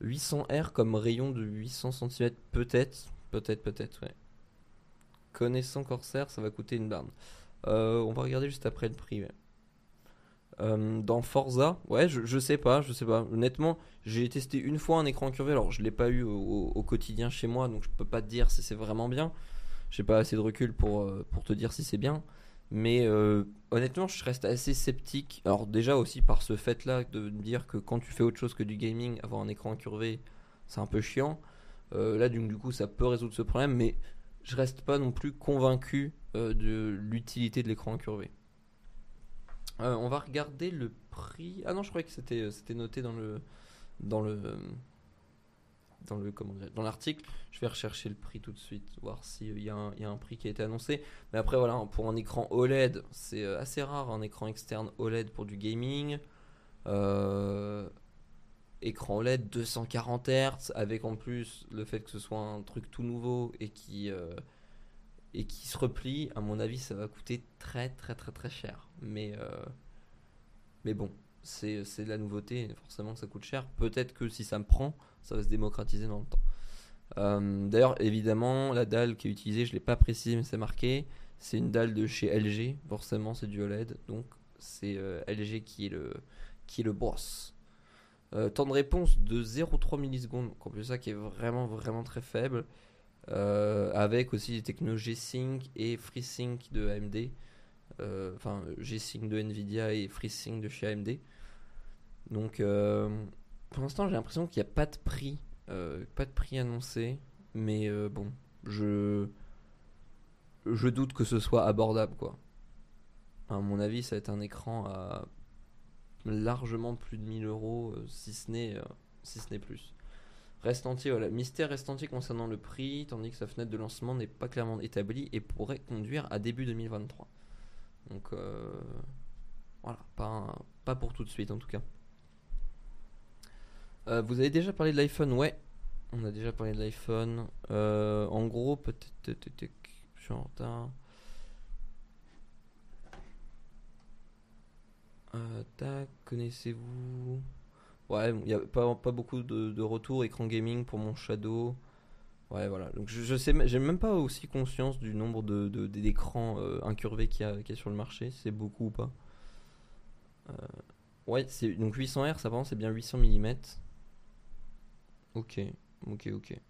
800 R comme rayon de 800 cm, peut-être, peut-être, peut-être, ouais. Connaissant Corsair, ça va coûter une barne. Euh, on va regarder juste après le prix. Euh, dans Forza, ouais, je, sais pas, je sais pas. Honnêtement, j'ai testé une fois un écran curvé, alors je l'ai pas eu au, quotidien chez moi, donc je peux pas te dire si c'est vraiment bien. J'ai pas assez de recul pour, pour te dire si c'est bien. Mais euh, honnêtement, je reste assez sceptique. Alors déjà aussi par ce fait-là de dire que quand tu fais autre chose que du gaming, avoir un écran incurvé, c'est un peu chiant. Euh, là, du, coup, ça peut résoudre ce problème, mais je reste pas non plus convaincu euh, de l'utilité de l'écran incurvé. on va regarder le prix. Ah non, je croyais que c'était noté dans le dans le dans le comment dans l'article. Je vais rechercher le prix tout de suite, voir s'il y, y, a un prix qui a été annoncé. Mais après voilà, pour un écran OLED, c'est euh, assez rare un écran externe OLED pour du gaming. Euh, écran OLED 240 Hz avec en plus le fait que ce soit un truc tout nouveau et qui euh, et qui se replie. À mon avis, ça va coûter très très très très cher. Mais mais bon, c'est de la nouveauté, forcément que ça coûte cher. Peut-être que si ça me prend, ça va se démocratiser dans le temps. Euh, d'ailleurs, évidemment, la dalle qui est utilisée, je ne l'ai pas précisé, mais c'est marqué. C'est une dalle de chez LG, forcément, c'est du OLED. Donc, c'est euh, LG qui le, qui. Euh, temps de réponse de 0,3 millisecondes, comme ça qui est vraiment, vraiment très faible. avec aussi des technologies G-Sync et FreeSync de AMD. Enfin, G-Sync de Nvidia et FreeSync de chez AMD. Donc, pour l'instant, j'ai l'impression qu'il n'y a pas de prix, euh, pas de prix annoncé. Mais euh, bon, je je doute que ce soit abordable, quoi. À mon avis, ça va être un écran à largement plus de 1000 euros, euh, si ce n'est euh, si ce n'est plus. Reste entier, voilà. Mystère reste entier concernant le prix, tandis que sa fenêtre de lancement n'est pas clairement établie et pourrait conduire à début 2023. Donc euh, voilà, pas, pas pour tout de suite en tout cas. Euh, vous avez déjà parlé de l'iPhone? Ouais, on a déjà parlé de l'iPhone. En gros, peut-être. Je suis en retard. Tac, connaissez-vous? Ouais, il n'y a pas, pas beaucoup de, de retours écran gaming pour mon Shadow. Ouais, voilà. Donc je, sais, j'ai même pas aussi conscience du nombre de, d'écrans euh, incurvés qu'il y, a, sur le marché. C'est beaucoup ou pas? Euh, Ouais, c'est donc 800 Hz, apparemment c'est bien 800 mm. Ok, ok, ok.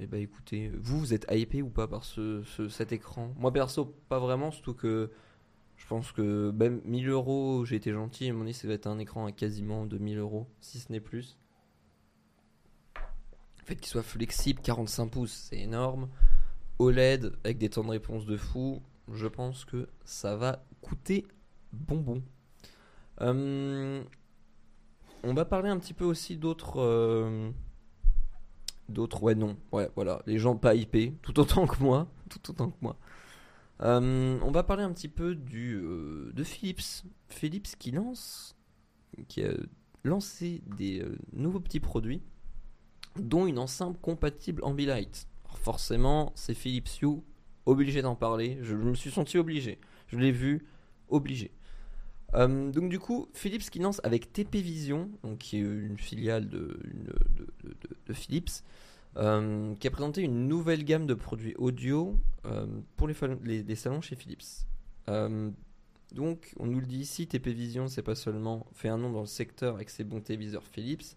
Eh bah écoutez, vous, vous êtes hypé ou pas par ce, ce- cet écran? Moi perso, pas vraiment, surtout que je pense que même 1000 euros, j'ai été gentil, et mon dit ça va être un écran à quasiment 2000 euros, si ce n'est plus. Le fait qu'il soit flexible, 45 pouces, c'est énorme. OLED avec des temps de réponse de fou, je pense que ça va coûter bonbon. Euh, on va parler un petit peu aussi d'autres. euh, d'autres, ouais, non. Ouais, voilà. Les gens pas hypés, tout autant que moi. Tout autant que moi. Euh, on va parler un petit peu euh, de Philips. Philips qui lance. qui a lancé des euh, nouveaux petits produits, dont une enceinte compatible Ambilight. Alors forcément, c'est Philips Hue, obligé d'en parler. Je me suis senti obligé. Je l'ai vu, obligé. Donc du coup, Philips qui lance avec TP Vision, donc qui est une filiale de Philips, euh, qui a présenté une nouvelle gamme de produits audio euh, pour les, salons chez Philips. Euh, donc, on nous le dit ici, TP Vision, c'est pas seulement fait un nom dans le secteur avec ses bons téléviseurs Philips,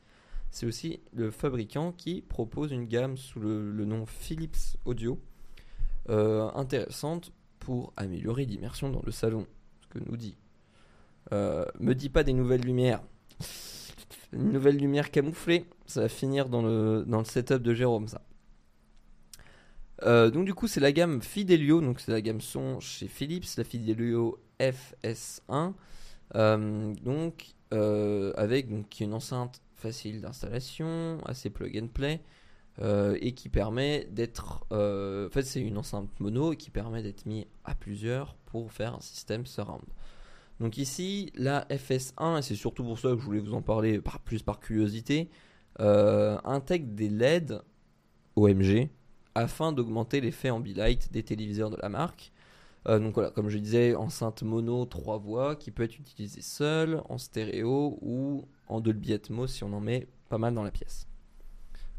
c'est aussi le fabricant qui propose une gamme sous le, le nom Philips Audio, intéressante pour améliorer l'immersion dans le salon, ce que nous dit. Me dis pas des nouvelles lumières. Une nouvelle lumière camouflée, ça va finir dans le, dans le setup de Jérôme, ça. Euh, donc du coup c'est la gamme Fidelio, donc c'est la gamme son chez Philips, la Fidelio FS1, euh, donc euh, avec une enceinte facile d'installation, assez plug and play, et qui permet d'être, en fait c'est une enceinte mono qui permet d'être mis à plusieurs pour faire un système surround. Donc ici la FS1 et c'est surtout pour ça que je voulais vous en parler par plus par curiosité, euh, intègre des LED OMG afin d'augmenter l'effet ambilight des téléviseurs de la marque. Euh, donc voilà, comme je disais, enceinte mono 3 voix qui peut être utilisée seule, en stéréo ou en Dolby Atmos si on en met pas mal dans la pièce.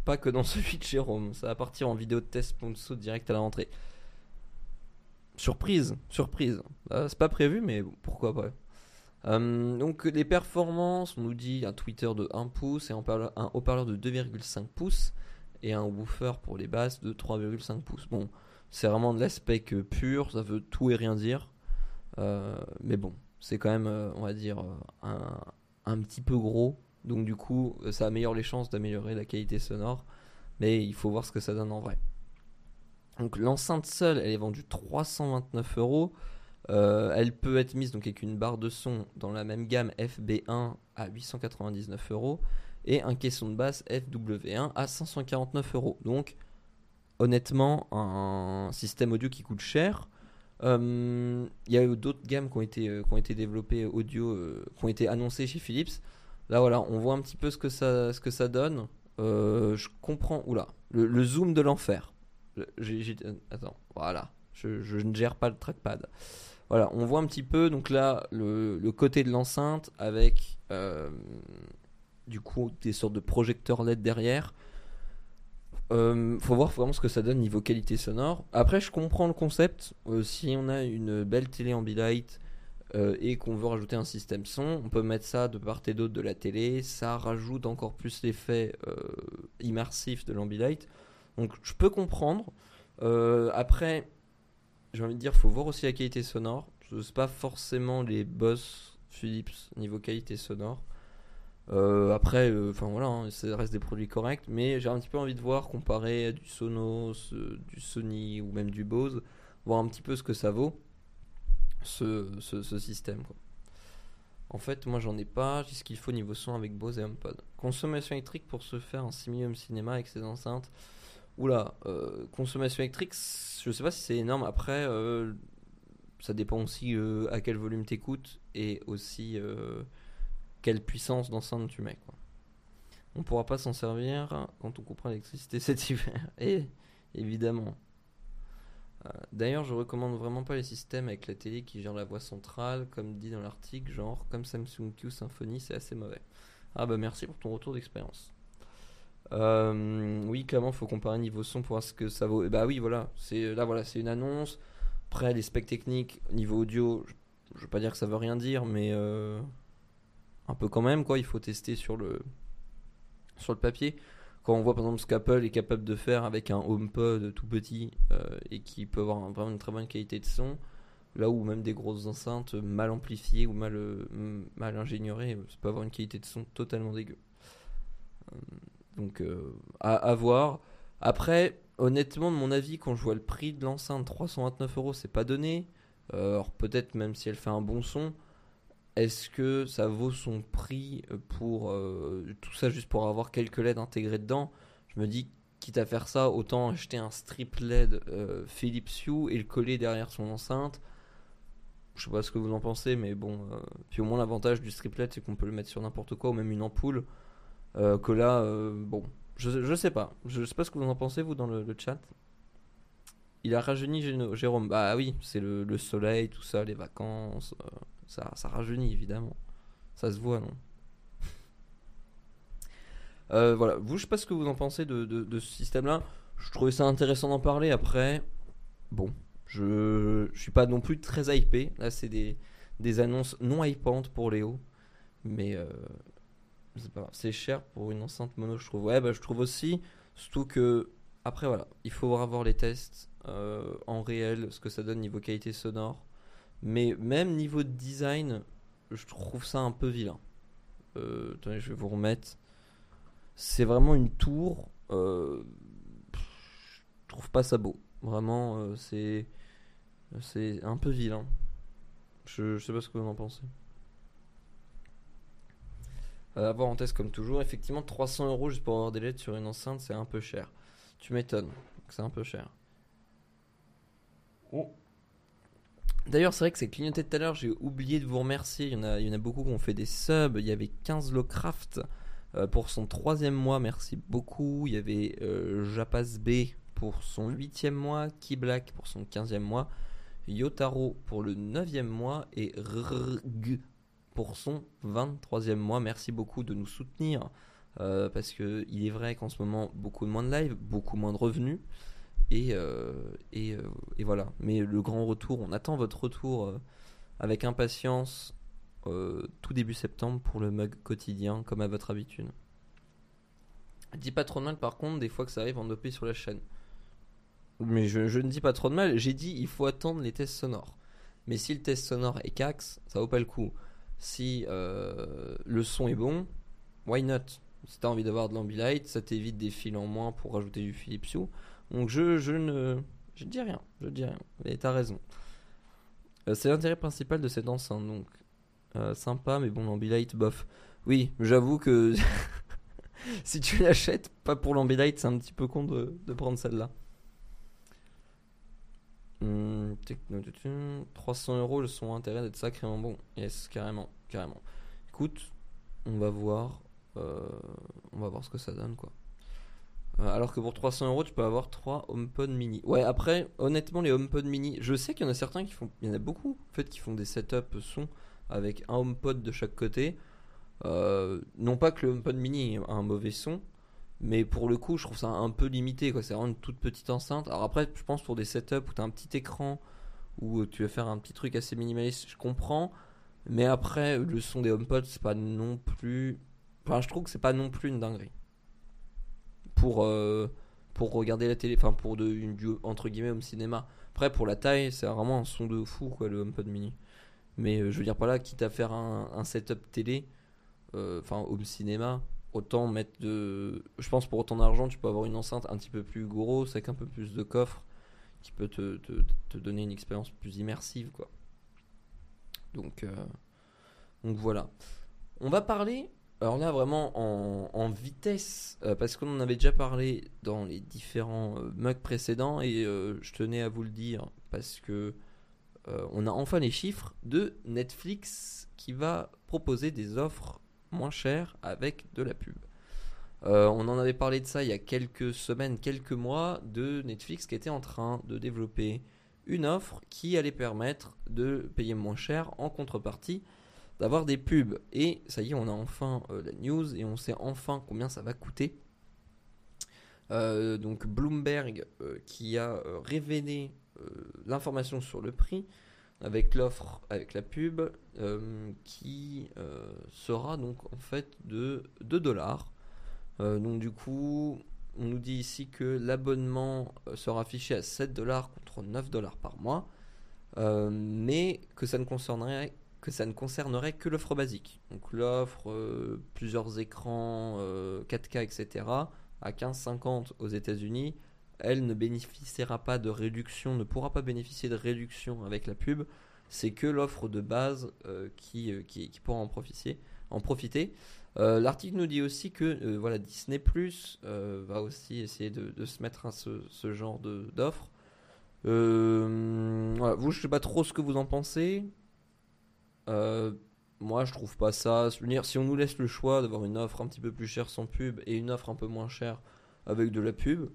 Pas que dans celui de Jérôme, ça va partir en vidéo de test direct à la rentrée. Surprise, surprise. Euh, c'est pas prévu, mais pourquoi pas. Euh, donc les performances, on nous dit un tweeter de 1 pouce et un haut-parleur- de 2,5 pouces et un woofer pour les basses de 3,5 pouces. Bon, c'est vraiment de l'aspect pur, ça veut tout et rien dire. Euh, mais bon, c'est quand même, on va dire, un, un petit peu gros. Donc du coup, ça améliore les chances d'améliorer la qualité sonore. Mais il faut voir ce que ça donne en vrai. Donc l'enceinte seule, elle est vendue 329 euros. Euh, elle peut être mise donc avec une barre de son dans la même gamme FB1 à 899 euros et un caisson de basse FW1 à 549 euros. Donc honnêtement un système audio qui coûte cher. Euh, Il y a eu d'autres gammes qui ont été, euh, qui ont été développées audio, qui ont été annoncées chez Philips. Là voilà, on voit un petit peu ce que ça, donne. Je comprends. Oula, le zoom de l'enfer. Attends, voilà. Je, ne gère pas le trackpad. Voilà, on voit un petit peu donc là le, côté de l'enceinte avec euh, du coup des sortes de projecteurs LED derrière. Euh, faut voir vraiment ce que ça donne niveau qualité sonore. Après, je comprends le concept. Euh, si on a une belle télé Ambilight euh, et qu'on veut rajouter un système son, on peut mettre ça de part et d'autre de la télé. Ça rajoute encore plus l'effet immersif de l'Ambilight. Donc, je peux comprendre. Euh, après, j'ai envie de dire, faut voir aussi la qualité sonore. C'est pas forcément les boss Philips niveau qualité sonore. Euh, après, euh, enfin voilà, hein, ça reste des produits corrects, mais j'ai un petit peu envie de voir comparer à du Sonos, du Sony ou même du Bose, voir un petit peu ce que ça vaut ce, ce, système. En fait, moi j'en ai pas, j'ai ce qu'il faut niveau son avec Bose et HomePod. Consommation électrique pour se faire un simili cinéma avec ses enceintes. Oula, euh, consommation électrique, je sais pas si c'est énorme. Après, euh, ça dépend aussi euh, à quel volume t'écoutes et aussi quelle puissance d'enceinte tu mets. Quoi. On pourra pas s'en servir quand on coupera l'électricité cet hiver. Et évidemment. D'ailleurs, je recommande vraiment pas les systèmes avec la télé qui gère la voix centrale, comme dit dans l'article, genre comme Samsung Q Symfony, c'est assez mauvais. Ah bah merci pour ton retour d'expérience. Euh, oui, clairement, faut comparer niveau son pour voir ce que ça vaut. Et bah oui, voilà, c'est là, voilà, c'est une annonce. Après, les specs techniques, niveau audio, je, je veux pas dire que ça veut rien dire, mais euh, un peu quand même, quoi. Il faut tester sur le sur le papier. Quand on voit par exemple ce qu'Apple est capable de faire avec un HomePod tout petit euh, et qui peut avoir vraiment une très bonne qualité de son, là où même des grosses enceintes mal amplifiées ou mal, mal ingénieuries, ça peut avoir une qualité de son totalement dégueu. Euh, donc euh, à, voir. Après, honnêtement, de mon avis, quand je vois le prix de l'enceinte, 329 euros, c'est pas donné. Euh, alors peut-être même si elle fait un bon son, est-ce que ça vaut son prix pour euh, tout ça juste pour avoir quelques LED intégrés dedans? Je me dis, quitte à faire ça, autant acheter un strip LED euh, Philips Hue et le coller derrière son enceinte. Je sais pas ce que vous en pensez, mais bon. euh, puis au moins l'avantage du strip LED, c'est qu'on peut le mettre sur n'importe quoi ou même une ampoule. Euh, que là, euh, bon, je, je sais pas. Je sais pas ce que vous en pensez vous dans le, chat. Il a rajeuni Jérôme. Bah oui, c'est le, le soleil, tout ça, les vacances. euh, ça, ça rajeunit évidemment. Ça se voit, non? Voilà, vous, je sais pas ce que vous en pensez de, de- ce système-là. Je trouvais ça intéressant d'en parler. Après, bon, je, je suis pas non plus très hypé. Là, c'est des, des annonces non hypantes pour Léo. Mais c'est cher pour une enceinte mono, je trouve. Ouais, bah, je trouve aussi. Surtout que, après, voilà, il faut voir les tests euh, en réel, ce que ça donne niveau qualité sonore. Mais même niveau de design, je trouve ça un peu vilain. Euh, attendez, je vais vous remettre. C'est vraiment une tour. euh, je trouve pas ça beau. Vraiment, c'est c'est un peu vilain. Je, je sais pas ce que vous en pensez. Euh, avoir en test comme toujours. Effectivement, 300 euros juste pour avoir des LED sur une enceinte, c'est un peu cher. Tu m'étonnes. C'est un peu cher. D'ailleurs, c'est vrai que c'est clignoté tout à l'heure, j'ai oublié de vous remercier. Il y en a, il y en a beaucoup qui ont fait des subs. Il y avait 15 Locraft euh, pour son troisième mois, merci beaucoup. Il y avait euh, Japas B pour son huitième mois, Black pour son quinzième mois, Yotaro pour le neuvième mois et Rg pour son 23e mois. Merci beaucoup de nous soutenir euh, parce que il est vrai qu'en ce moment, beaucoup moins de live, beaucoup moins de revenus. Et, euh, euh, voilà. Mais le grand retour, on attend votre retour avec impatience tout début septembre pour le mug quotidien, comme à votre habitude. Dis pas trop de mal par contre, des fois que ça arrive en OP sur la chaîne. Mais je, je ne dis pas trop de mal, j'ai dit il faut attendre les tests sonores. Mais si le test sonore est cax, ça vaut pas le coup. Si euh, le son est bon, why not? Si t'as envie d'avoir de l'ambilight, ça t'évite des fils en moins pour rajouter du Philips Hue. Donc je, je ne je dis rien, je dis rien. Mais t'as raison. Euh, c'est l'intérêt principal de cette enceinte, donc euh, sympa, mais bon l'ambilight, bof. Oui, j'avoue que si tu l'achètes pas pour l'ambilight, c'est un petit peu con de, de prendre celle-là. Hum, techno- 300 euros, le son intérêt d'être sacrément bon. Yes, carrément, carrément. Écoute, on va voir, euh, on va voir ce que ça donne, quoi. Euh, alors que pour 300 euros, tu peux avoir 3 HomePod mini. Ouais, après, honnêtement, les HomePod mini, je sais qu'il y en a certains qui font, il y en a beaucoup, en fait, qui font des setups son avec un HomePod de chaque côté. Euh, non pas que le HomePod mini a un mauvais son, mais pour le coup, je trouve ça un peu limité. C'est vraiment une toute petite enceinte. Alors après, je pense pour des setups où tu as un petit écran, où tu veux faire un petit truc assez minimaliste, je comprends. Mais après, le son des HomePod, c'est pas non plus. Enfin, je trouve que c'est pas non plus une dinguerie. Pour, euh, regarder la télé, enfin pour de, une, entre guillemets home cinéma. Après, pour la taille, c'est vraiment un son de fou, quoi, le HomePod mini. Mais euh, je veux dire, pas là, quitte à faire un, un setup télé, euh, enfin home cinéma, autant mettre de. Je pense pour autant d'argent, tu peux avoir une enceinte un petit peu plus grosse avec un peu plus de coffre qui peut te, te, te donner une expérience plus immersive, quoi. Donc, euh, donc voilà. On va parler, alors là vraiment en, en vitesse, euh, parce qu'on en avait déjà parlé dans les différents euh, mugs précédents et je tenais à vous le dire parce que on a enfin les chiffres de Netflix qui va proposer des offres moins chères avec de la pub. Euh, on en avait parlé de ça il y a quelques semaines, quelques mois, de Netflix qui était en train de développer une offre qui allait permettre de payer moins cher en contrepartie d'avoir des pubs. Et ça y est, on a enfin euh, la news et on sait enfin combien ça va coûter. Euh, donc Bloomberg qui a révélé l'information sur le prix avec l'offre avec la pub euh, qui euh, sera donc en fait de 2 dollars. Euh, donc du coup, on nous dit ici que l'abonnement sera affiché à 7 dollars contre 9 dollars par mois, mais que ça ne concernerait que ça ne concernerait que l'offre basique. Donc l'offre, plusieurs écrans, euh, 4K, etc. à 15,50 aux États-Unis, elle ne bénéficiera pas de réduction, ne pourra pas bénéficier de réduction avec la pub. C'est que l'offre de base euh, qui, euh, qui, pourra en profiter. Euh, L'article nous dit aussi que voilà, Disney Plus va aussi essayer de, se mettre à ce, genre d'offre. Voilà, vous, je sais pas trop ce que vous en pensez. Moi, je trouve pas ça. Si on nous laisse le choix d'avoir une offre un petit peu plus chère sans pub et une offre un peu moins chère avec de la pub,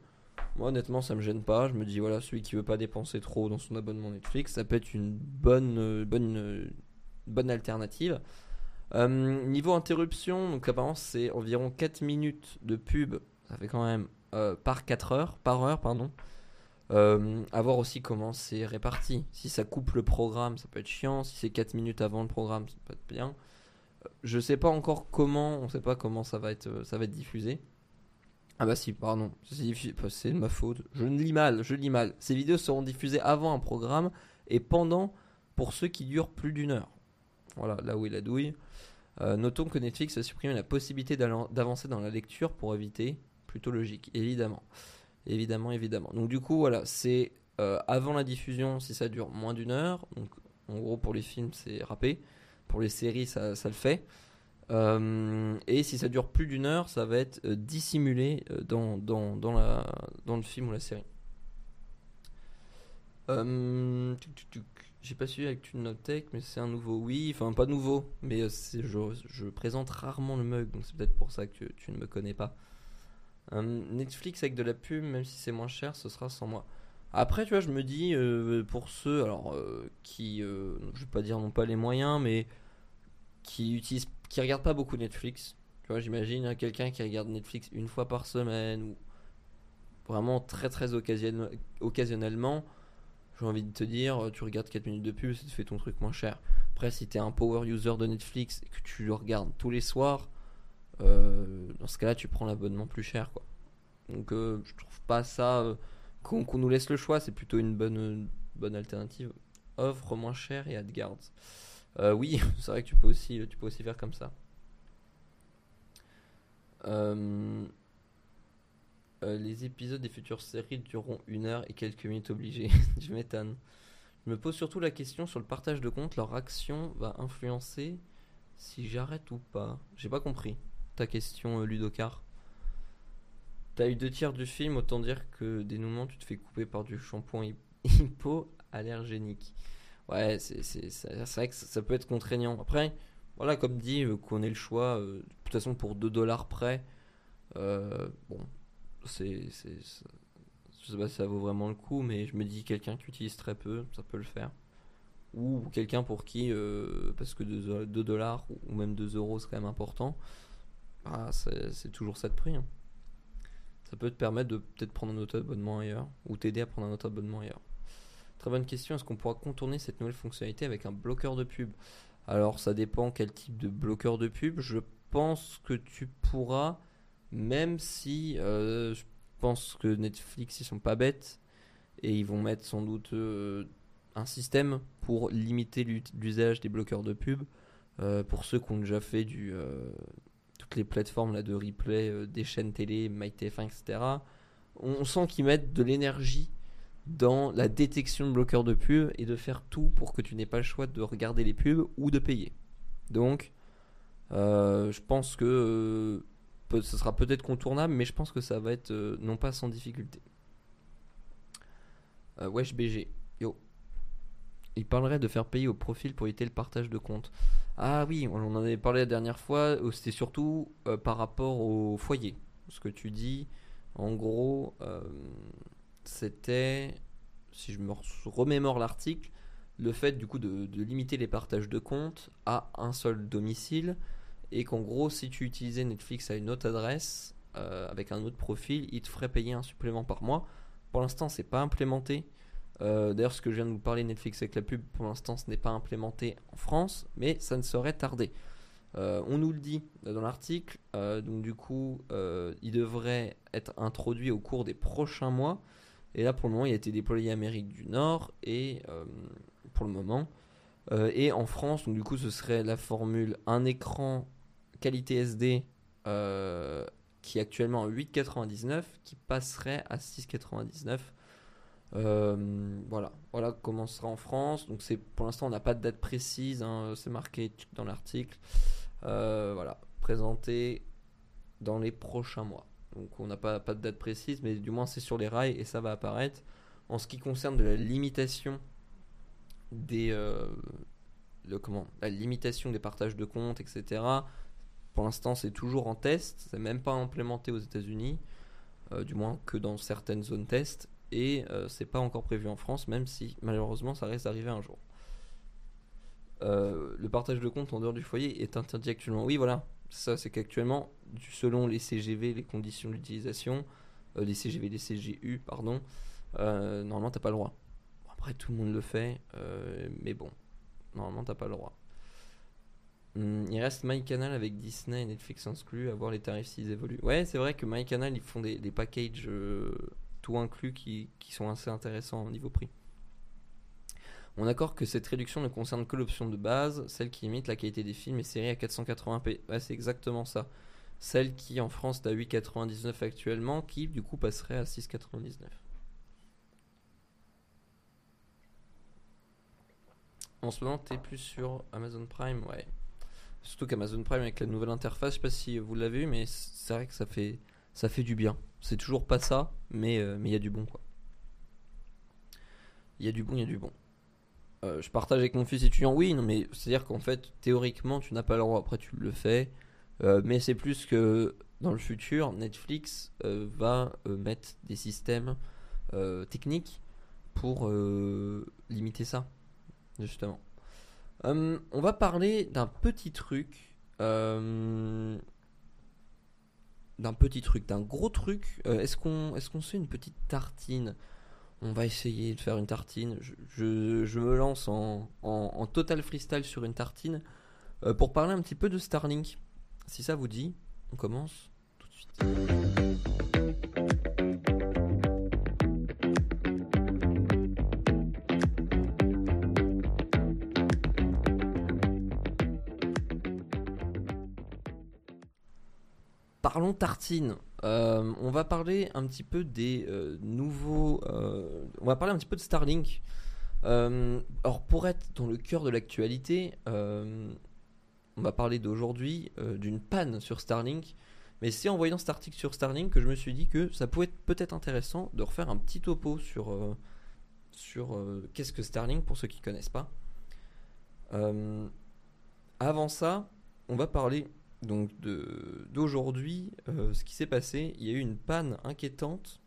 moi, honnêtement, ça me gêne pas. Je me dis, voilà, celui qui veut pas dépenser trop dans son abonnement Netflix, ça peut être une bonne, euh, bonne, euh, bonne alternative. Euh, niveau interruption, donc apparemment, c'est environ 4 minutes de pub. Ça fait quand même par 4 heures, par heure, pardon. À voir aussi comment c'est réparti. Si ça coupe le programme, ça peut être chiant. Si c'est 4 minutes avant le programme, ça peut être bien. Je sais pas encore comment, on sait pas comment ça va être, ça va être diffusé. Ah bah si, pardon, bah, c'est ma faute. Je ne lis mal, je lis mal. Ces vidéos seront diffusées avant un programme et pendant pour ceux qui durent plus d'une heure. Voilà, là où est la douille. Euh, notons que Netflix a supprimé la possibilité d'avancer dans la lecture pour éviter, plutôt logique, évidemment. Évidemment, évidemment. Donc du coup, voilà, c'est euh, avant la diffusion si ça dure moins d'une heure. Donc en gros, pour les films, c'est râpé. Pour les séries, ça le fait. Euh, et si ça dure plus d'une heure, ça va être euh, dissimulé euh, dans, dans, dans, la, dans le film ou la série. Euh. J'ai pas suivi avec une Notech, mais c'est un nouveau. Oui, enfin pas nouveau, mais euh, je, je présente rarement le mug, donc c'est peut-être pour ça que tu ne me connais pas. Euh, Netflix avec de la pub, même si c'est moins cher, ce sera sans moi. Après, tu vois, je me dis, euh, pour ceux alors, euh, qui, euh, je vais pas dire non pas les moyens, mais qui utilisent, qui regardent pas beaucoup Netflix. Tu vois, j'imagine hein, quelqu'un qui regarde Netflix une fois par semaine ou vraiment très très occasion- occasionnellement. J'ai envie de te dire, euh, tu regardes 4 minutes de pub, ça te fait ton truc moins cher. Après, si t'es un power user de Netflix et que tu le regardes tous les soirs, euh, dans ce cas-là, tu prends l'abonnement plus cher, quoi. Donc, euh, je trouve pas ça. qu'on nous laisse le choix, c'est plutôt une bonne, bonne alternative. Offre moins chère et AdGuards. Euh, oui, c'est vrai que tu peux aussi, tu peux aussi faire comme ça. Euh, euh, les épisodes des futures séries dureront une heure et quelques minutes obligées. Je m'étonne. Je me pose surtout la question sur le partage de compte. Leur action va influencer si j'arrête ou pas. J'ai pas compris ta question, Ludocar. T'as eu deux tiers du film, autant dire que dénouement, tu te fais couper par du shampoing hy- hypoallergénique. Ouais, c'est vrai que ça, peut être contraignant. Après, voilà, comme dit, euh, qu'on ait le choix, euh, de toute façon, pour 2 dollars près, euh, bon, c'est. Je sais pas si ça vaut vraiment le coup, mais je me dis, quelqu'un qui utilise très peu, ça peut le faire. Ou quelqu'un pour qui, parce que 2 dollars ou même 2 euros, c'est quand même important, ah, c'est c'est toujours ça de prix. hein. Ça peut te permettre de peut-être prendre un autre abonnement ailleurs, ou t'aider à prendre un autre abonnement ailleurs. Très bonne question, est-ce qu'on pourra contourner cette nouvelle fonctionnalité avec un bloqueur de pub? Alors ça dépend quel type de bloqueur de pub. Je pense que tu pourras, même si euh, je pense que Netflix ils sont pas bêtes et ils vont mettre sans doute euh, un système pour limiter l'usage des bloqueurs de pub. Euh, pour ceux qui ont déjà fait du, toutes les plateformes là, de replay des chaînes télé, MyTF1, etc., on sent qu'ils mettent de l'énergie dans la détection de bloqueurs de pubs et de faire tout pour que tu n'aies pas le choix de regarder les pubs ou de payer. Donc, je pense que ce sera peut-être contournable, mais je pense que ça va être non pas sans difficulté. Wesh BG, yo. Il parlerait de faire payer au profil pour éviter le partage de compte. Ah oui, on en avait parlé la dernière fois. Euh, c'était surtout euh, par rapport au foyer. Ce que tu dis, en gros, euh, c'était, si je me remémore l'article, le fait du coup de, limiter les partages de comptes à un seul domicile et qu'en gros, si tu utilisais Netflix à une autre adresse avec un autre profil, il te ferait payer un supplément par mois. Pour l'instant, c'est pas implémenté. Euh, d'ailleurs, ce que je viens de vous parler, Netflix avec la pub, pour l'instant, ce n'est pas implémenté en France, mais ça ne serait tardé. Euh, on nous le dit dans l'article, euh, donc du coup, il devrait être introduit au cours des prochains mois. Et là, pour le moment, il a été déployé en Amérique du Nord et pour le moment. et en France, donc du coup, ce serait la formule un écran qualité SD qui est actuellement à 8,99 qui passerait à 6,99 euh, voilà, voilà comment ce sera en France. Donc c'est pour l'instant on n'a pas de date précise, hein, c'est marqué dans l'article. Euh, voilà, présenté dans les prochains mois. Donc on n'a pas, de date précise, mais du moins c'est sur les rails et ça va apparaître. En ce qui concerne la limitation des euh, des partages de comptes, etc. Pour l'instant c'est toujours en test, c'est même pas implémenté aux États-Unis, du moins que dans certaines zones test et euh, c'est pas encore prévu en France, même si malheureusement ça reste d'arriver un jour. Euh, le partage de compte en dehors du foyer est interdit actuellement. Oui, voilà, ça c'est qu'actuellement, selon les CGV, les conditions d'utilisation, euh, les CGV, les CGU, pardon, normalement t'as pas le droit. après tout le monde le fait, mais bon, normalement t'as pas le droit. Hmm, il reste MyCanal avec Disney et Netflix inclus, à voir les tarifs s'ils évoluent. Ouais, c'est vrai que MyCanal ils font des, packages inclus qui, sont assez intéressants au niveau prix. On accorde que cette réduction ne concerne que l'option de base, celle qui limite la qualité des films et séries à 480p. c'est exactement ça. Celle qui en France est à 8,99 actuellement, qui du coup passerait à 6,99. En ce moment, t'es plus sur Amazon Prime, ouais. Surtout qu'Amazon Prime avec la nouvelle interface, je sais pas si vous l'avez vu, mais c'est vrai que ça fait, ça fait du bien. C'est toujours pas ça, mais euh, mais il y a du bon quoi. Il y a du bon, il y a du bon. Euh, je partage avec mon fils étudiant, oui, non, mais c'est-à-dire qu'en fait, théoriquement, tu n'as pas le droit, après tu le fais, euh, mais c'est plus que dans le futur, Netflix va mettre des systèmes techniques pour limiter ça, justement. on va parler d'un petit truc d'un petit truc, d'un gros truc. Euh, est-ce qu'on est qu'on fait une petite tartine? On va essayer de faire une tartine. Je, je, me lance en, en, total freestyle sur une tartine euh, pour parler un petit peu de Starlink. Si ça vous dit, on commence tout de suite. parlons tartine. Euh, on va parler un petit peu des euh, nouveaux. Euh, on va parler un petit peu de Starlink. alors, pour être dans le cœur de l'actualité, on va parler d'aujourd'hui d'une panne sur Starlink. Mais c'est en voyant cet article sur Starlink que je me suis dit que ça pouvait être peut-être intéressant de refaire un petit topo sur, sur qu'est-ce que Starlink pour ceux qui ne connaissent pas. avant ça, on va parler donc d'aujourd'hui, euh, ce qui s'est passé, il y a eu une panne inquiétante.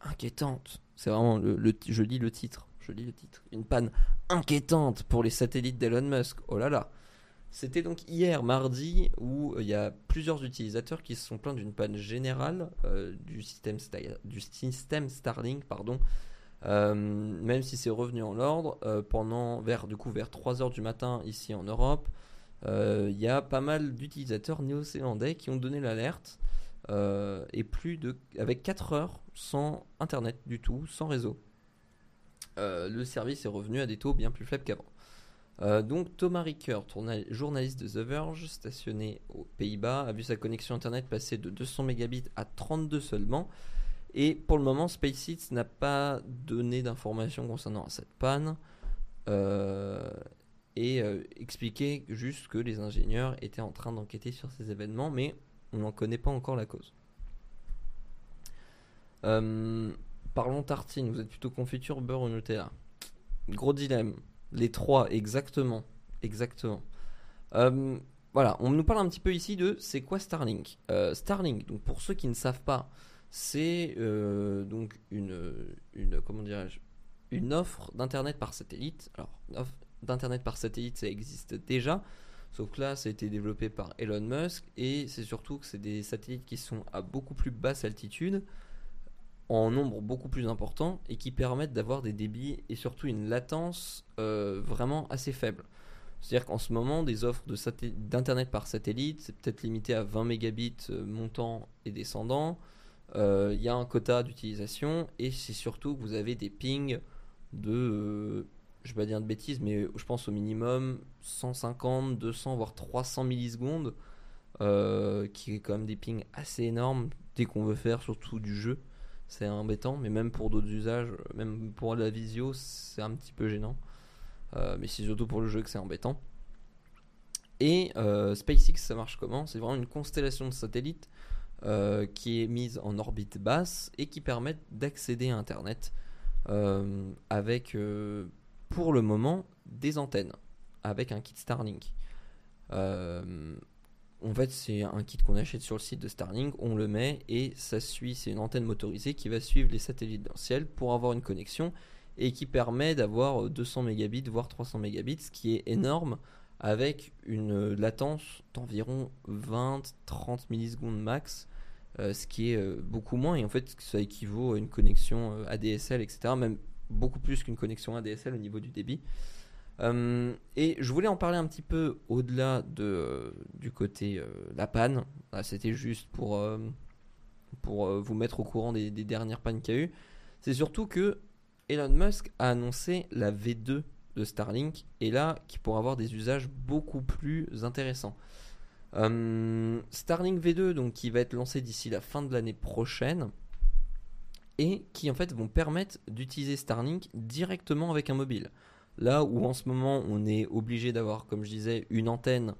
Inquiétante, c'est vraiment je lis le titre, je lis le titre. Une panne inquiétante pour les satellites d'Elon Musk. Oh là là. C'était donc hier mardi où euh, il y a plusieurs utilisateurs qui se sont plaints d'une panne générale euh, du, système du système Starlink, pardon. même si c'est revenu en ordre pendant vers du coup vers 3 heures du matin ici en Europe, il euh, y a pas mal d'utilisateurs néo-zélandais qui ont donné l'alerte. Euh, et plus de avec 4 heures sans internet du tout, sans réseau. Euh, le service est revenu à des taux bien plus faibles qu'avant. Donc Thomas Rickert, journaliste de The Verge, stationné aux Pays-Bas, a vu sa connexion Internet passer de 200 mégabits à 32 seulement. Et pour le moment, SpaceX n'a pas donné d'informations concernant cette panne et expliqué juste que les ingénieurs étaient en train d'enquêter sur ces événements, mais on n'en connaît pas encore la cause. Euh, parlons tartine, vous êtes plutôt confiture, beurre ou Nutella? Gros dilemme. Les trois, exactement. Exactement. Euh, voilà, on nous parle un petit peu ici de c'est quoi Starlink? Euh, Starlink, donc pour ceux qui ne savent pas, c'est donc une, une comment dirais-je une offre d'internet par satellite. Alors, d'internet par satellite, ça existe déjà, sauf que là, ça a été développé par Elon Musk et c'est surtout que c'est des satellites qui sont à beaucoup plus basse altitude en nombre beaucoup plus important et qui permettent d'avoir des débits et surtout une latence euh, vraiment assez faible. C'est-à-dire qu'en ce moment, des offres d'internet par satellite, c'est peut-être limité à 20 mégabits euh, montant et descendant. Euh, il y a un quota d'utilisation et c'est surtout que vous avez des pings de, je vais pas dire de bêtises, mais je pense au minimum 150, 200, voire 300 millisecondes, qui est quand même des pings assez énormes dès qu'on veut faire surtout du jeu c'est embêtant, mais même pour d'autres usages, même pour la visio, c'est un petit peu gênant. Euh, mais c'est surtout pour le jeu que c'est embêtant. Et euh, SpaceX, ça marche comment? C'est vraiment une constellation de satellites euh, qui est mise en orbite basse et qui permettent d'accéder à Internet avec, pour le moment, des antennes, avec un kit Starlink. En fait, c'est un kit qu'on achète sur le site de Starlink, on le met et ça suit, c'est une antenne motorisée qui va suivre les satellites dans le ciel pour avoir une connexion et qui permet d'avoir 200 mégabits, voire 300 mégabits, ce qui est énorme avec une latence d'environ 20-30 millisecondes max, euh, ce qui est euh, beaucoup moins et en fait ça équivaut à une connexion euh, ADSL, etc., même beaucoup plus qu'une connexion ADSL au niveau du débit. Euh, et je voulais en parler un petit peu au-delà de, euh, du côté euh, la panne. C'était juste pour, pour vous mettre au courant des, dernières pannes qu'il y a eu. C'est surtout que Elon Musk a annoncé la V2 de Starlink et là qui pourra avoir des usages beaucoup plus intéressants. Starlink V2 donc qui va être lancé d'ici la fin de l'année prochaine et qui en fait vont permettre d'utiliser Starlink directement avec un mobile. Là où en ce moment on est obligé d'avoir, comme je disais, une antenne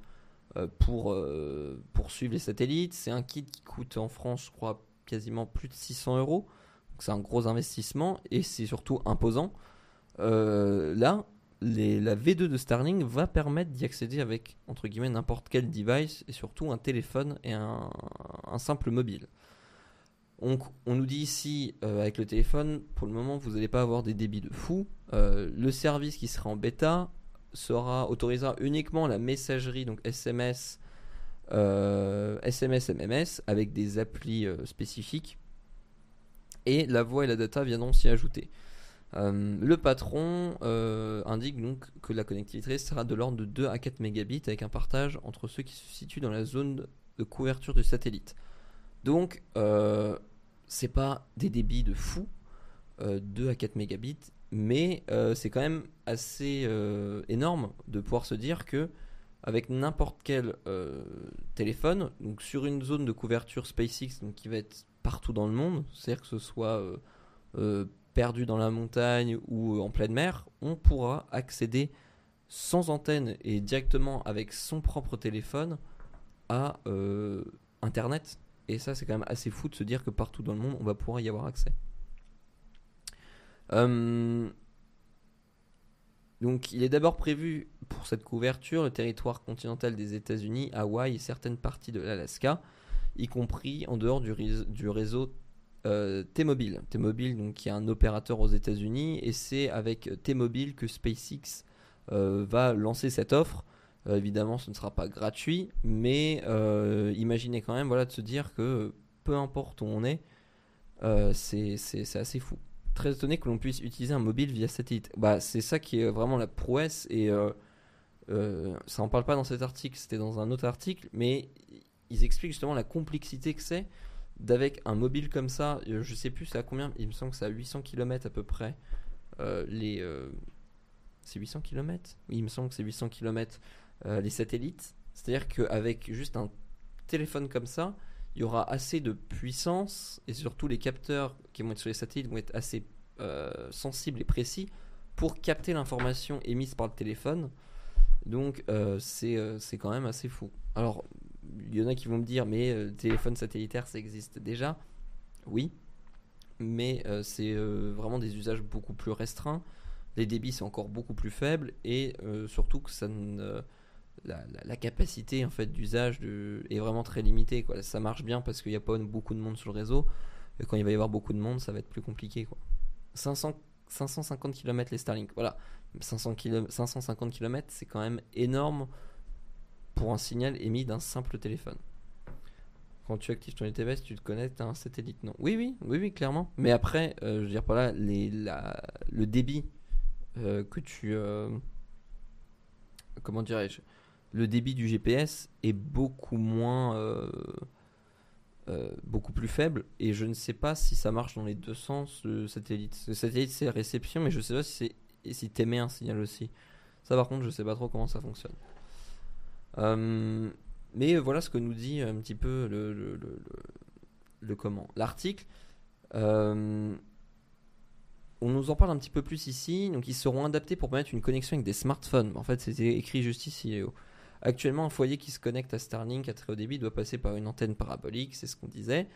euh, pour, euh, pour suivre les satellites, c'est un kit qui coûte en France, je crois, quasiment plus de 600 euros. C'est un gros investissement et c'est surtout imposant. Euh, là, la V2 de Starlink va permettre d'y accéder avec, entre guillemets, n'importe quel device et surtout un téléphone et un simple mobile. On, nous dit ici, euh, avec le téléphone, pour le moment, vous n'allez pas avoir des débits de fou. Euh, le service qui sera en bêta sera autorisera uniquement la messagerie, donc SMS, SMS, MMS, avec des applis euh, spécifiques. Et la voix et la data viendront s'y ajouter. le patron indique donc que la connectivité sera de l'ordre de 2 à 4 mégabits avec un partage entre ceux qui se situent dans la zone de couverture du satellite. Donc, c'est pas des débits de fou, 2 euh, à 4 mégabits, mais euh, c'est quand même assez euh, énorme de pouvoir se dire que avec n'importe quel téléphone, donc sur une zone de couverture SpaceX donc qui va être partout dans le monde, c'est-à-dire que ce soit perdu dans la montagne ou en pleine mer, on pourra accéder sans antenne et directement avec son propre téléphone à Internet et ça, c'est quand même assez fou de se dire que partout dans le monde, on va pouvoir y avoir accès. Euh, donc, il est d'abord prévu pour cette couverture le territoire continental des États-Unis, Hawaï et certaines parties de l'Alaska, y compris en dehors du, réseau, euh, T-Mobile. T-Mobile, donc, qui est un opérateur aux États-Unis, et c'est avec T-Mobile que SpaceX euh, va lancer cette offre euh, évidemment, ce ne sera pas gratuit, mais euh, imaginez quand même voilà, de se dire que peu importe où on est, euh, c'est assez fou. Très étonné que l'on puisse utiliser un mobile via satellite. Bah, c'est ça qui est vraiment la prouesse, et ça n'en parle pas dans cet article, c'était dans un autre article, mais ils expliquent justement la complexité que c'est d'avec un mobile comme ça, je sais plus c'est à combien, il me semble que c'est à 800 km à peu près, les, c'est 800 km il me semble que c'est 800 km les satellites. C'est-à-dire qu'avec juste un téléphone comme ça, il y aura assez de puissance et surtout les capteurs qui vont être sur les satellites vont être assez sensibles et précis pour capter l'information émise par le téléphone. Donc c'est quand même assez fou. Alors il y en a qui vont me dire, mais euh, téléphone satellitaire, ça existe déjà? Oui, mais euh, c'est euh, vraiment des usages beaucoup plus restreints. Les débits sont encore beaucoup plus faibles et surtout que ça la, capacité en fait d'usage est vraiment très limitée. Quoi. Ça marche bien parce qu'il n'y a pas beaucoup de monde sur le réseau. Quand il va y avoir beaucoup de monde, ça va être plus compliqué. Quoi. 500, 550 km les Starlink. Voilà. 500 550 km, c'est quand même énorme pour un signal émis d'un simple téléphone. Quand tu actives ton ETBS, tu te connectes à un satellite. Non. Oui, oui, oui, oui, clairement. Mais après, euh, je veux dire par là, les, le débit euh, que tu. Euh, comment dirais-je Le débit du GPS est beaucoup moins. beaucoup plus faible et je ne sais pas si ça marche dans les deux sens le satellite. Le satellite c'est réception mais je sais pas si c'est si t'émets un signal aussi. Ça par contre je sais pas trop comment ça fonctionne. Euh, mais voilà ce que nous dit un petit peu le, comment l'article. Euh, on nous en parle un petit peu plus ici. Donc, ils seront adaptés pour permettre une connexion avec des smartphones. En fait, c'était écrit juste ici. Actuellement, un foyer qui se connecte à Starlink à très haut débit doit passer par une antenne parabolique, c'est ce qu'on disait.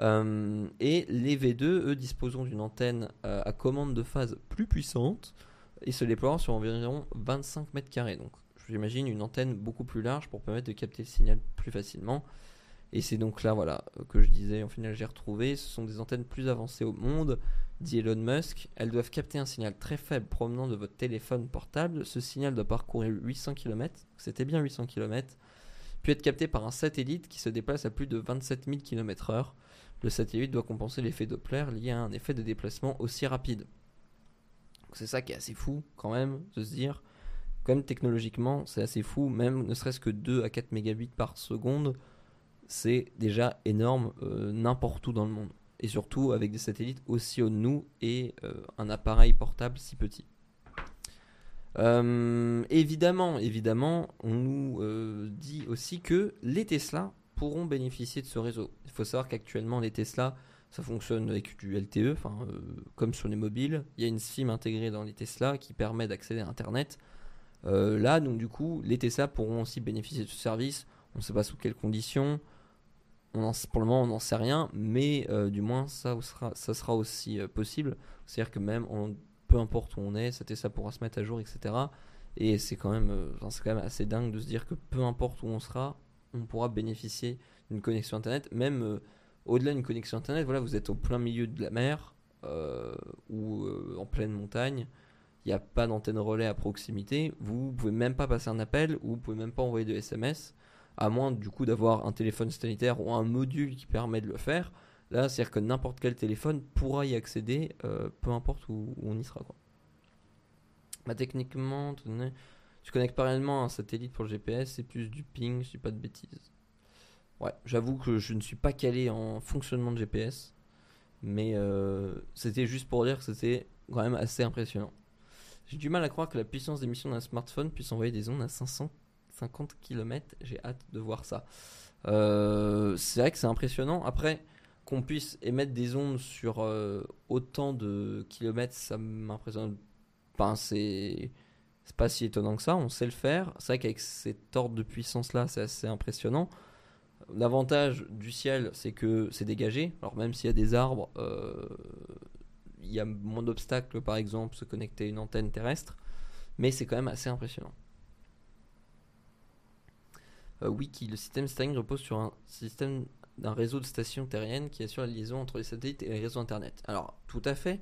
Euh, et les V2, eux, disposeront d'une antenne à commande de phase plus puissante et se déploieront sur environ 25 mètres carrés. Donc, j'imagine, une antenne beaucoup plus large pour permettre de capter le signal plus facilement. Et c'est donc là, voilà, que je disais, en final, j'ai retrouvé. Ce sont des antennes plus avancées au monde, dit Elon Musk. Elles doivent capter un signal très faible provenant de votre téléphone portable. Ce signal doit parcourir 800 km, c'était bien 800 km, puis être capté par un satellite qui se déplace à plus de 27 000 km/h. Le satellite doit compenser l'effet Doppler lié à un effet de déplacement aussi rapide. C'est ça qui est assez fou, quand même, de se dire même technologiquement, c'est assez fou, même ne serait-ce que 2 à 4 mégabits par seconde, c'est déjà énorme euh, n'importe où dans le monde. Et surtout avec des satellites aussi hauts de nous et euh, un appareil portable si petit. Euh, évidemment, évidemment, on nous dit aussi que les Tesla pourront bénéficier de ce réseau. Il faut savoir qu'actuellement, les Tesla, ça fonctionne avec du LTE, comme sur les mobiles. Il y a une SIM intégrée dans les Tesla qui permet d'accéder à Internet. Euh, là, donc du coup, les Tesla pourront aussi bénéficier de ce service. On ne sait pas sous quelles conditions. On pour le moment, on n'en sait rien, mais euh, du moins, ça sera, ça aussi euh, possible. C'est-à-dire que même, peu importe où on est, ça Tesla pourra se mettre à jour, etc. Et c'est quand même, c'est quand même assez dingue de se dire que peu importe où on sera, on pourra bénéficier d'une connexion internet, même au-delà d'une connexion internet. Voilà, vous êtes au plein milieu de la mer ou en pleine montagne il n'y a pas d'antenne relais à proximité, vous pouvez même pas passer un appel ou vous pouvez même pas envoyer de SMS, à moins du coup d'avoir un téléphone sanitaire ou un module qui permet de le faire. Là, c'est-à-dire que n'importe quel téléphone pourra y accéder, euh, peu importe où, on y sera. Bah, techniquement, tu connectes parallèlement un satellite pour le GPS, c'est plus du ping, je dis pas de bêtises. Ouais, j'avoue que je ne suis pas calé en fonctionnement de GPS, mais euh, c'était juste pour dire que c'était quand même assez impressionnant. J'ai du mal à croire que la puissance d'émission d'un smartphone puisse envoyer des ondes à 550 km. J'ai hâte de voir ça. Euh, c'est vrai que c'est impressionnant. Après, qu'on puisse émettre des ondes sur euh, autant de kilomètres, ça m'impressionne. C'est pas si étonnant que ça. On sait le faire. C'est vrai qu'avec cet ordre de puissance là, c'est assez impressionnant. L'avantage du ciel, c'est que c'est dégagé. Alors même s'il y a des arbres, euh, il y a moins d'obstacles, par exemple, se connecter à une antenne terrestre, mais c'est quand même assez impressionnant. Euh, Wiki, le système Starlink repose sur un système d'un réseau de stations terriennes qui assure la liaison entre les satellites et les réseaux Internet. Alors, tout à fait.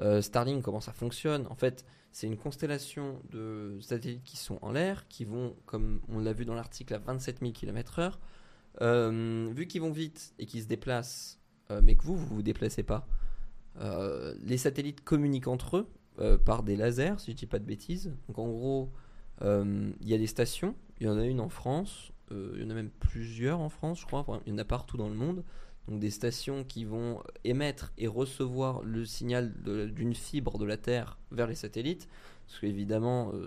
Euh, Starlink, comment ça fonctionne? En fait, c'est une constellation de satellites qui sont en l'air, qui vont, comme on l'a vu dans l'article, à 27 000 km/h. vu qu'ils vont vite et qu'ils se déplacent, euh, mais que vous, vous vous déplacez pas, euh, les satellites communiquent entre eux euh, par des lasers, si je dis pas de bêtises. Donc en gros, euh, il y a des stations. Il y en a une en France. Il y en a même plusieurs en France, je crois. il y en a partout dans le monde. donc des stations qui vont émettre et recevoir le signal d'une fibre de la Terre vers les satellites. Parce qu'évidemment, euh,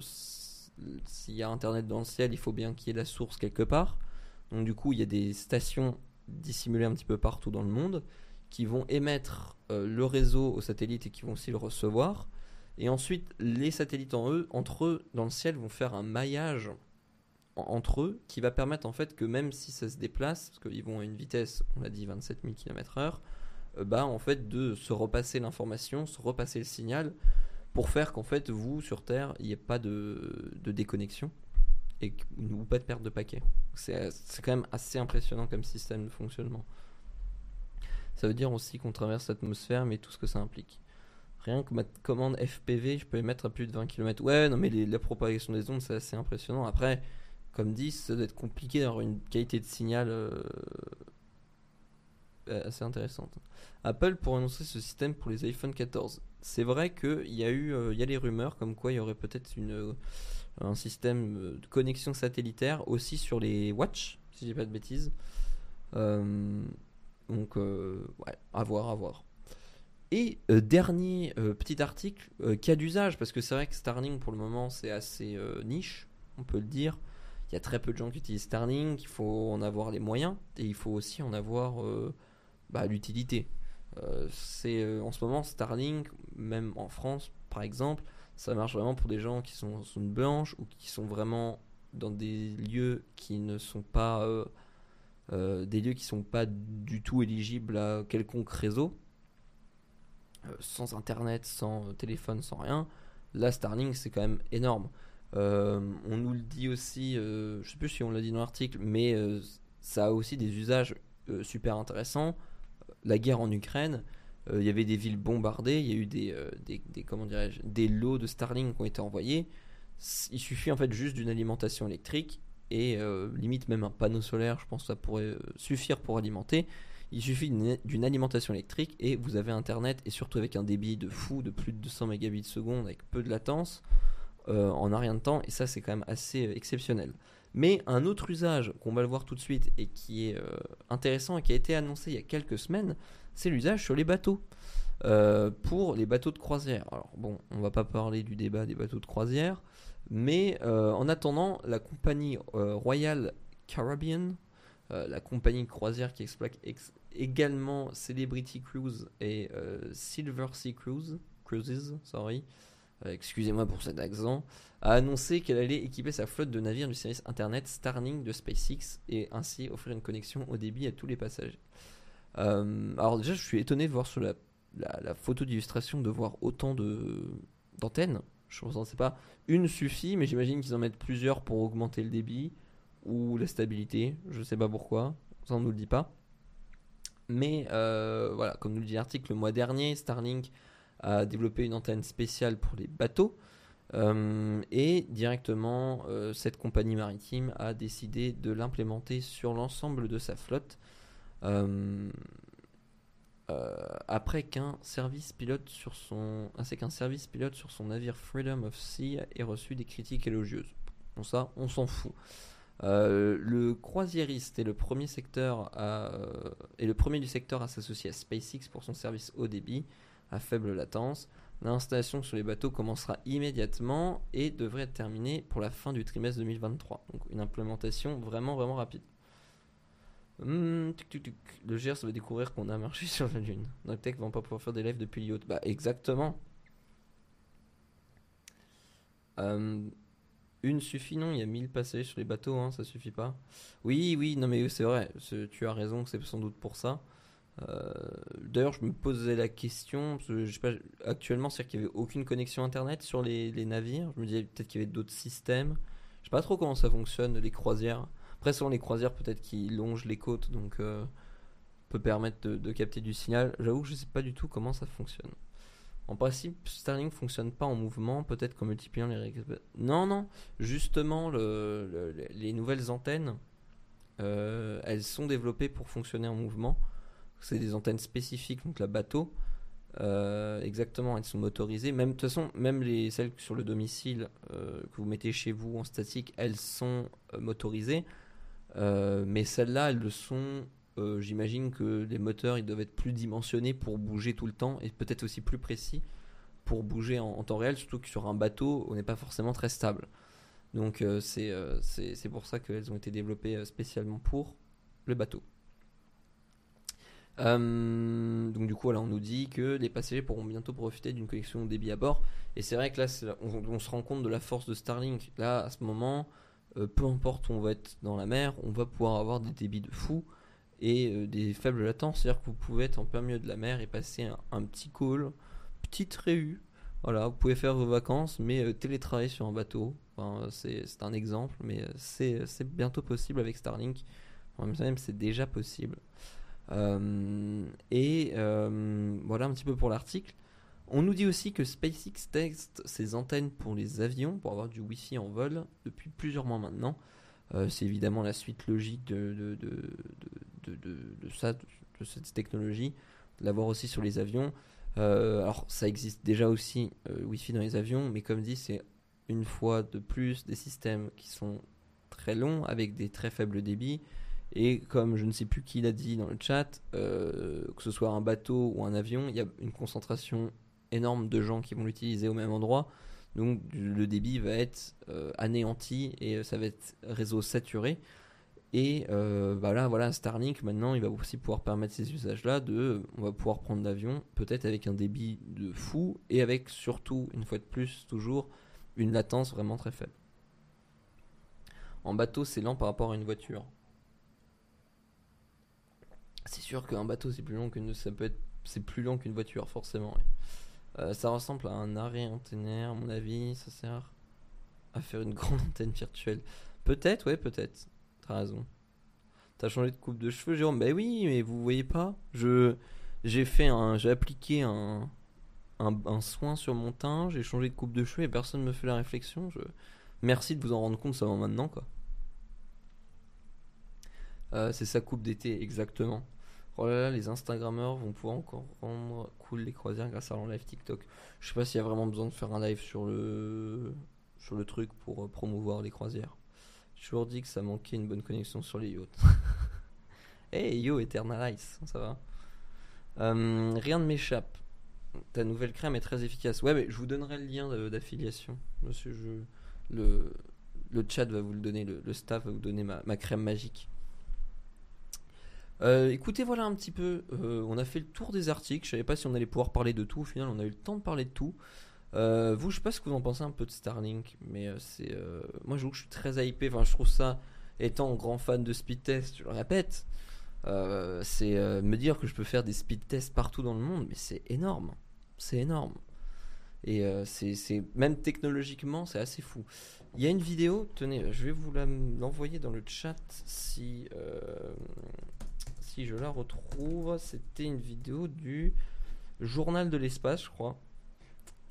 s'il y a Internet dans le ciel, il faut bien qu'il y ait la source quelque part. Donc du coup, il y a des stations dissimulées un petit peu partout dans le monde qui vont émettre euh, le réseau aux satellites et qui vont aussi le recevoir. Et ensuite, les satellites en eux, entre eux, dans le ciel, vont faire un maillage entre eux qui va permettre en fait que même si ça se déplace, parce qu'ils vont à une vitesse, on l'a dit 27 000 km/h, bah en fait de se repasser l'information, se repasser le signal pour faire qu'en fait vous sur Terre il n'y ait pas de, déconnexion et ou pas de perte de paquets. C'est quand même assez impressionnant comme système de fonctionnement. Ça veut dire aussi qu'on traverse l'atmosphère, mais tout ce que ça implique. Rien que ma commande FPV, je peux les mettre à plus de 20 km. Ouais, non, mais la propagation des ondes, c'est assez impressionnant. Après, comme dit, ça doit être compliqué d'avoir une qualité de signal euh, assez intéressante. Apple pour annoncer ce système pour les iPhone 14. C'est vrai qu'il y a eu euh, il y a les rumeurs comme quoi il y aurait peut-être euh, un système de connexion satellitaire aussi sur les Watch, si j'ai pas de bêtises. donc à voir, à voir. Et dernier petit article, cas d'usage, parce que c'est vrai que Starlink pour le moment c'est assez niche, on peut le dire il y a très peu de gens qui utilisent Starlink, il faut en avoir les moyens et il faut aussi en avoir euh, bah, l'utilité. Euh, euh, en ce moment Starlink, même en France par exemple, ça marche vraiment pour des gens qui sont en zone blanche ou qui sont vraiment dans des lieux qui ne sont pas des lieux qui sont pas du tout éligibles à quelconque réseau, sans internet, sans téléphone, sans rien. Là, Starlink, c'est quand même énorme. Euh, on nous le dit aussi, euh, je sais plus si on l'a dit dans l'article, mais euh, ça a aussi des usages super intéressants. La guerre en Ukraine, il y avait des villes bombardées, il y a eu des, des, comment des lots de Starlink qui ont été envoyés. Il suffit en fait juste d'une alimentation électrique et limite même un panneau solaire, je pense que ça pourrait suffire pour alimenter. Il suffit d'une alimentation électrique et vous avez internet et surtout avec un débit de fou de plus de 200 mégabits seconde avec peu de latence. Euh, en un rien de temps, et ça c'est quand même assez euh, exceptionnel. Mais un autre usage qu'on va le voir tout de suite et qui est euh, intéressant et qui a été annoncé il y a quelques semaines, c'est l'usage sur les bateaux. pour les bateaux de croisière. Alors bon, on va pas parler du débat des bateaux de croisière, mais en attendant, la compagnie Royal Caribbean, la compagnie croisière qui exploite également Celebrity Cruise et Silver Sea Cruise, Cruises, sorry, excusez-moi pour cet accent, a annoncé qu'elle allait équiper sa flotte de navires du service internet Starlink de SpaceX et ainsi offrir une connexion au débit à tous les passagers. Euh, alors déjà, je suis étonné de voir sur la, photo d'illustration de voir autant de d'antennes. Je ne sais pas. Une suffit, mais j'imagine qu'ils en mettent plusieurs pour augmenter le débit ou la stabilité. Je ne sais pas pourquoi. Ça, on nous le dit pas. Mais euh, voilà, comme nous le dit l'article, le mois dernier, Starlink a développé une antenne spéciale pour les bateaux. Euh, et directement, euh, cette compagnie maritime a décidé de l'implémenter sur l'ensemble de sa flotte. Euh, après qu'un service pilote sur son, qu'un service pilote sur son navire Freedom of Sea ait reçu des critiques élogieuses. Bon ça, on s'en fout. le croisiériste est le premier secteur à, est le premier du secteur à s'associer à SpaceX pour son service haut débit à faible latence. L'installation sur les bateaux commencera immédiatement et devrait être terminée pour la fin du trimestre 2023. Donc une implémentation vraiment vraiment rapide. Hmm, le GERS va découvrir qu'on a marché sur la Lune. Tech va pas pouvoir faire des lives depuis l'IOT. Bah exactement. Euh, une suffit non, il y a 1000 passagers sur les bateaux, hein, ça suffit pas. Oui, oui, non mais c'est vrai, tu as raison, c'est sans doute pour ça. Euh, d'ailleurs, je me posais la question, je sais pas, actuellement, c'est qu'il n'y avait aucune connexion internet sur les, navires. Je me disais peut-être qu'il y avait d'autres systèmes. Je sais pas trop comment ça fonctionne, les croisières. Après, selon les croisières, peut-être qu'ils longent les côtes, donc euh, peut permettre de, capter du signal. J'avoue que je sais pas du tout comment ça fonctionne. En principe, Starlink fonctionne pas en mouvement, peut-être qu'en multipliant les Non, non, justement, les nouvelles antennes, euh, elles sont développées pour fonctionner en mouvement. C'est des antennes spécifiques, donc la bateau. Euh, exactement, elles sont motorisées. Même de toute façon, même les celles sur le domicile euh, que vous mettez chez vous en statique, elles sont euh, motorisées. mais celles-là, elles le sont j'imagine que les moteurs ils doivent être plus dimensionnés pour bouger tout le temps et peut-être aussi plus précis pour bouger en, temps réel, surtout que sur un bateau, on n'est pas forcément très stable. Donc c'est pour ça qu'elles ont été développées spécialement pour le bateau. Donc du coup, voilà, on nous dit que les passagers pourront bientôt profiter d'une connexion débit à bord. Et c'est vrai que là, on, se rend compte de la force de Starlink. Là, à ce moment, peu importe où on va être dans la mer, on va pouvoir avoir des débits de fou et euh, des faibles latences. C'est-à-dire que vous pouvez être en plein milieu de la mer et passer un, petit call, petite réu. Voilà, vous pouvez faire vos vacances, mais euh, télétravailler sur un bateau. c'est un exemple, mais euh, c'est bientôt possible avec Starlink. même c'est déjà possible. Et voilà un petit peu pour l'article. On nous dit aussi que SpaceX teste ses antennes pour les avions pour avoir du Wi-Fi en vol depuis plusieurs mois maintenant. c'est évidemment la suite logique de, de, ça, de cette technologie, de l'avoir aussi sur les avions. Euh, alors ça existe déjà aussi euh, Wi-Fi dans les avions, mais comme dit, c'est une fois de plus des systèmes qui sont très longs avec des très faibles débits. Et comme je ne sais plus qui l'a dit dans le chat, euh, que ce soit un bateau ou un avion, il y a une concentration énorme de gens qui vont l'utiliser au même endroit. Donc le débit va être anéanti et ça va être réseau saturé. Et euh, bah voilà, Starlink maintenant, il va aussi pouvoir permettre ces usages-là de, on va pouvoir prendre l'avion, peut-être avec un débit de fou et avec surtout, une fois de plus, toujours une latence vraiment très faible. En bateau, c'est lent par rapport à une voiture. C'est sûr qu'un bateau, c'est plus long qu'une, ça peut être, c'est plus long qu'une voiture, forcément. Euh, ça ressemble à un arrêt antennaire, à mon avis, ça sert à faire une grande antenne virtuelle. Peut-être, ouais, peut-être. T'as raison. T'as changé de coupe de cheveux, Jérôme? Bah oui, mais vous voyez pas. Je j'ai fait un, j'ai appliqué un, un, soin sur mon teint, j'ai changé de coupe de cheveux et personne me fait la réflexion. Merci de vous en rendre compte seulement maintenant quoi. Euh, c'est sa coupe d'été exactement. Oh là là, les Instagrammeurs vont pouvoir encore rendre cool les croisières grâce à leur live TikTok. Je sais pas s'il y a vraiment besoin de faire un live sur le sur le truc pour euh, promouvoir les croisières. J'ai toujours dit que ça manquait une bonne connexion sur les yachts. hey yo, Eternalize, ça va? Euh, Rien ne m'échappe. Ta nouvelle crème est très efficace. Ouais, mais je vous donnerai le lien d'affiliation. Monsieur, le, le chat va vous le donner, le, staff va vous donner ma, crème magique. Euh, écoutez, voilà un petit peu. Euh, on a fait le tour des articles. Je savais pas si on allait pouvoir parler de tout. Au final, on a eu le temps de parler de tout. Euh, vous, je sais pas ce que vous en pensez un peu de Starlink, mais c'est. Moi, je, je suis très hypé. Enfin, je trouve ça, étant grand fan de speed test, je le répète, c'est me dire que je peux faire des speed tests partout dans le monde, mais c'est énorme. C'est énorme. Et c'est même technologiquement, c'est assez fou. Il y a une vidéo, tenez, je vais vous l'envoyer dans le chat si, si je la retrouve. C'était une vidéo du Journal de l'espace, je crois.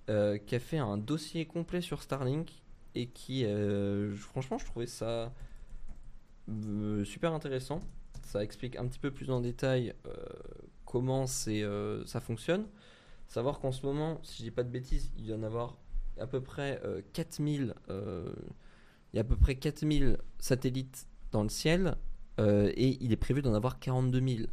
Euh, qui a fait un dossier complet sur Starlink et qui, euh, franchement, je trouvais ça euh, super intéressant. Ça explique un petit peu plus en détail comment c'est, ça fonctionne. Savoir qu'en ce moment, si je dis pas de bêtises, il y en avoir à peu près 4000 il y a à peu près 4000 satellites dans le ciel et il est prévu d'en avoir 42 000.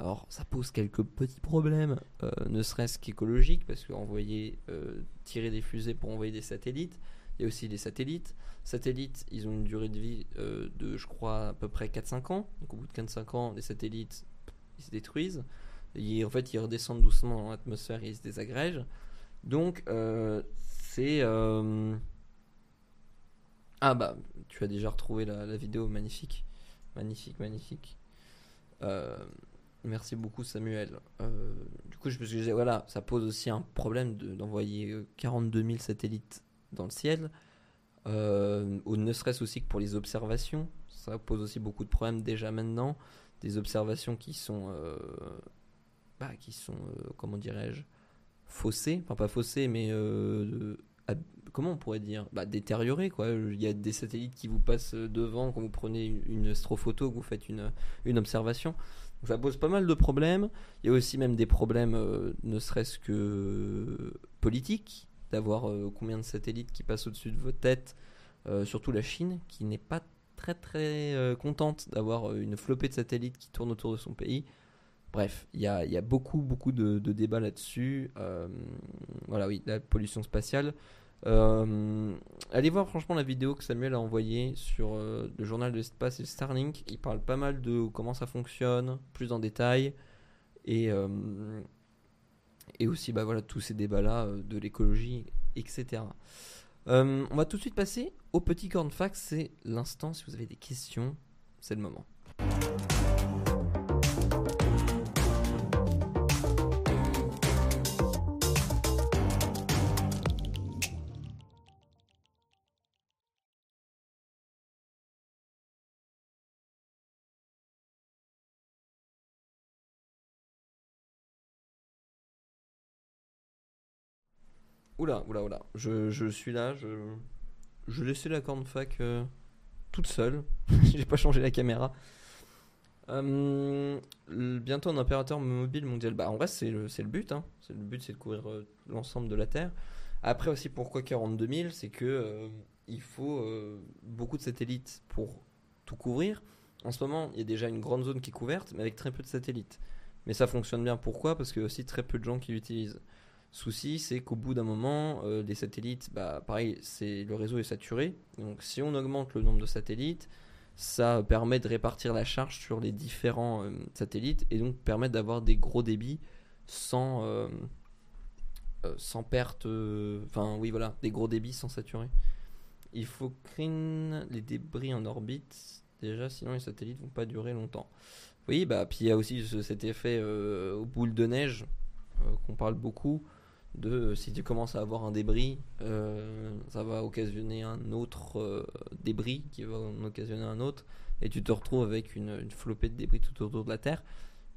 Alors ça pose quelques petits problèmes, euh, ne serait-ce qu'écologiques, parce qu'envoyer, euh, tirer des fusées pour envoyer des satellites, il y a aussi les satellites. Satellites, ils ont une durée de vie euh, de, je crois, à peu près 4-5 ans. Donc au bout de 4-5 ans, les satellites, ils se détruisent. En fait, ils redescendent doucement dans l'atmosphère et ils se désagrègent. Donc c'est... Ah bah, tu as déjà retrouvé la vidéo, magnifique. Magnifique, magnifique. Euh, Merci beaucoup Samuel. Euh, du coup, je me disais, voilà, ça pose aussi un problème d'envoyer 42 000 satellites dans le ciel, euh, ou ne serait-ce aussi que pour les observations. Ça pose aussi beaucoup de problèmes déjà maintenant. Des observations qui sont, euh, bah, qui sont, comment dirais-je, faussées, enfin pas faussées, mais comment on pourrait dire bah, détériorées quoi. Il y a des satellites qui vous passent devant quand vous prenez une, astrophoto, que vous faites une, une observation ça pose pas mal de problèmes. Il y a aussi même des problèmes, euh, ne serait-ce que politiques, d'avoir euh, combien de satellites qui passent au-dessus de vos têtes, euh, surtout la Chine, qui n'est pas très très euh, contente d'avoir une flopée de satellites qui tournent autour de son pays. Bref, il y a, beaucoup beaucoup de, débats là-dessus. Euh, voilà, oui, la pollution spatiale. Euh, allez voir franchement la vidéo que Samuel a envoyée sur euh, le journal de l'espace et Starlink. Il parle pas mal de comment ça fonctionne, plus en détail. Et, aussi bah, voilà, tous ces débats-là de l'écologie, etc. On va tout de suite passer au petit corn fax. C'est l'instant. Si vous avez des questions, c'est le moment. Oula, oula, oula. Je, je suis là. Je, je laissais la corn fac euh, toute seule. J'ai pas changé la caméra. Le- bientôt un opérateur mobile mondial. Bah, en vrai, c'est le, le but. Hein. C'est le but, c'est de couvrir euh, l'ensemble de la Terre. Après aussi, pourquoi 42 000 C'est que euh, il faut euh, beaucoup de satellites pour tout couvrir. En ce moment, il y a déjà une grande zone qui est couverte, mais avec très peu de satellites. Mais ça fonctionne bien. Pourquoi? Parce qu'il y a aussi très peu de gens qui l'utilisent. Souci, c'est qu'au bout d'un moment, euh, les satellites, bah, pareil, c'est le réseau est saturé. Donc, si on augmente le nombre de satellites, ça permet de répartir la charge sur les différents euh, satellites et donc permet d'avoir des gros débits sans euh, euh, sans perte. euh, Enfin, oui, voilà, des gros débits sans saturer. Il faut clean les débris en orbite déjà, sinon les satellites vont pas durer longtemps. Oui, bah puis il y a aussi ce- cet effet euh, aux boules de neige euh, qu'on parle beaucoup de euh, si tu commences à avoir un débris, euh, ça va occasionner un autre euh, débris qui va en occasionner un autre, et tu te retrouves avec une, flopée de débris tout autour de la Terre.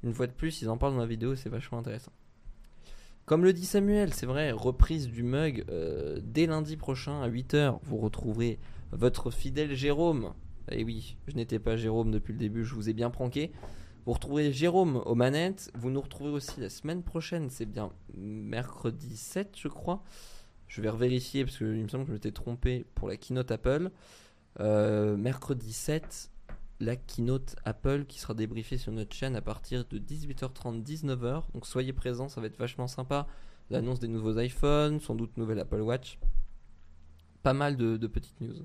Une fois de plus, ils en parlent dans la vidéo, c'est vachement intéressant. Comme le dit Samuel, c'est vrai, reprise du mug dès lundi prochain à 8h. Vous retrouverez votre fidèle Jérôme. Et oui, je n'étais pas Jérôme depuis le début, je vous ai bien pranké. Vous retrouverez Jérôme aux manettes. Vous nous retrouverez aussi la semaine prochaine, c'est bien mercredi 7, je crois. Je vais revérifier parce qu'il me semble que je m'étais trompé pour la keynote Apple. Euh, mercredi 7, la keynote Apple qui sera débriefée sur notre chaîne à partir de 18h30, 19h. Donc soyez présents, ça va être vachement sympa. L'annonce des nouveaux iPhones, sans doute nouvelle Apple Watch. Pas mal de, de petites news.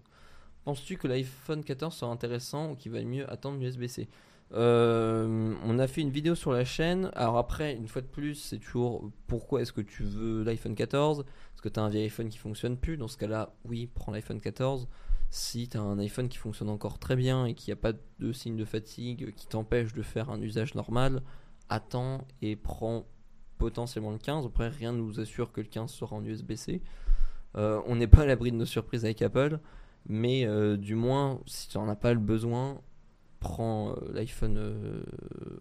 Penses-tu que l'iPhone 14 sera intéressant ou qu'il va mieux attendre l'USB-C Euh, On a fait une vidéo sur la chaîne. Alors après, une fois de plus, c'est toujours pourquoi est-ce que tu veux l'iPhone 14 Est-ce que tu as un vieil iPhone qui fonctionne plus Dans ce cas-là, oui, prends l'iPhone 14. Si tu un iPhone qui fonctionne encore très bien et qui n'y a pas de signe de fatigue qui t'empêche de faire un usage normal, attends et prends potentiellement le 15. Après, rien ne nous assure que le 15 sera en USB-C. Euh, on n'est pas à l'abri de nos surprises avec Apple, mais euh, du moins, si tu n'en as pas le besoin, prends euh, l'iPhone, euh,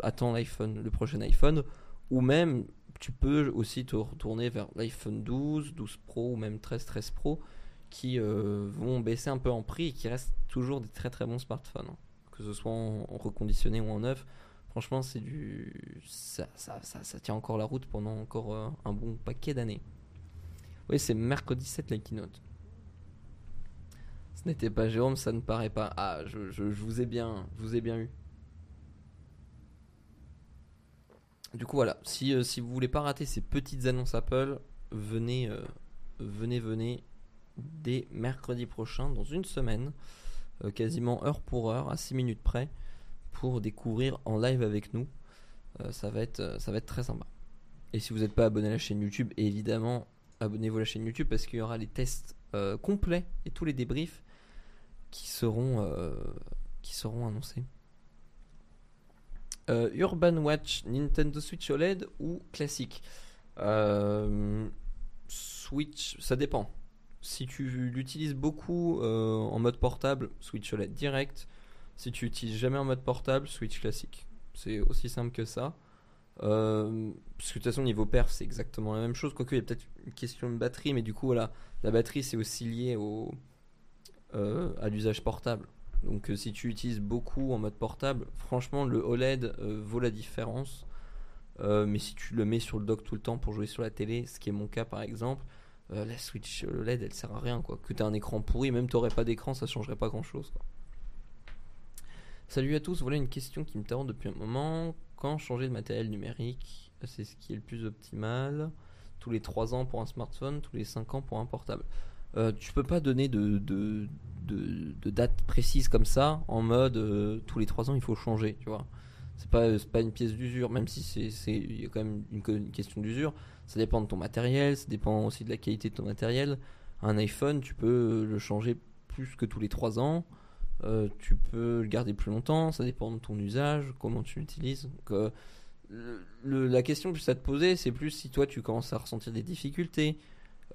attends l'iPhone, le prochain iPhone, ou même tu peux aussi te retourner vers l'iPhone 12, 12 Pro ou même 13, 13 Pro qui euh, vont baisser un peu en prix et qui restent toujours des très très bons smartphones, hein. que ce soit en, reconditionné ou en neuf. Franchement, c'est du ça, ça, ça, tient encore la route pendant encore un bon paquet d'années. Oui, c'est mercredi 7 la keynote. Ce n'était pas Jérôme, ça ne paraît pas. Ah, je, vous ai bien, je eu. Du coup, voilà. Si, euh, si vous voulez pas rater ces petites annonces Apple, venez, euh, venez, venez dès mercredi prochain, dans une semaine, euh, quasiment heure pour heure, à 6 minutes près, pour découvrir en live avec nous. Euh, ça, va être, très sympa. Et si vous n'êtes pas abonné à la chaîne YouTube, évidemment, abonnez-vous à la chaîne YouTube parce qu'il y aura les tests complets et tous les débriefs qui seront, euh, qui seront annoncés. Euh, Urban Watch, Nintendo Switch OLED ou classique Euh, Switch, ça dépend. Si tu l'utilises beaucoup en mode portable, Switch OLED direct. Si tu l'utilises jamais en mode portable, Switch classique. C'est aussi simple que ça. Parce que de toute façon, niveau perf, c'est exactement la même chose. Quoique, il y a peut-être une question de batterie, mais du coup, voilà, la batterie, c'est aussi lié au, euh, à l'usage portable. Donc, euh, si tu utilises beaucoup en mode portable, franchement, le OLED euh, vaut la différence. Mais si tu le mets sur le dock tout le temps pour jouer sur la télé, ce qui est mon cas par exemple, la Switch OLED elle sert à rien quoi. Que tu un écran pourri, même t'aurais pas d'écran, ça changerait pas grand chose. Salut à tous, voilà une question qui me taraude depuis un moment. Quand changer de matériel numérique, c'est ce qui est le plus optimal Tous les 3 ans pour un smartphone, tous les 5 ans pour un portable. Euh, tu peux pas donner de, de, de, date précise comme ça, en mode euh, tous les 3 ans il faut changer, tu vois. C'est pas, pas une pièce d'usure, même si c'est y a quand même une, question d'usure. Ça dépend de ton matériel, ça dépend aussi de la qualité de ton matériel. Un iPhone, tu peux le changer plus que tous les 3 ans. Euh, tu peux le garder plus longtemps, ça dépend de ton usage, comment tu l'utilises. La question plus à te poser, c'est plus si toi tu commences à ressentir des difficultés.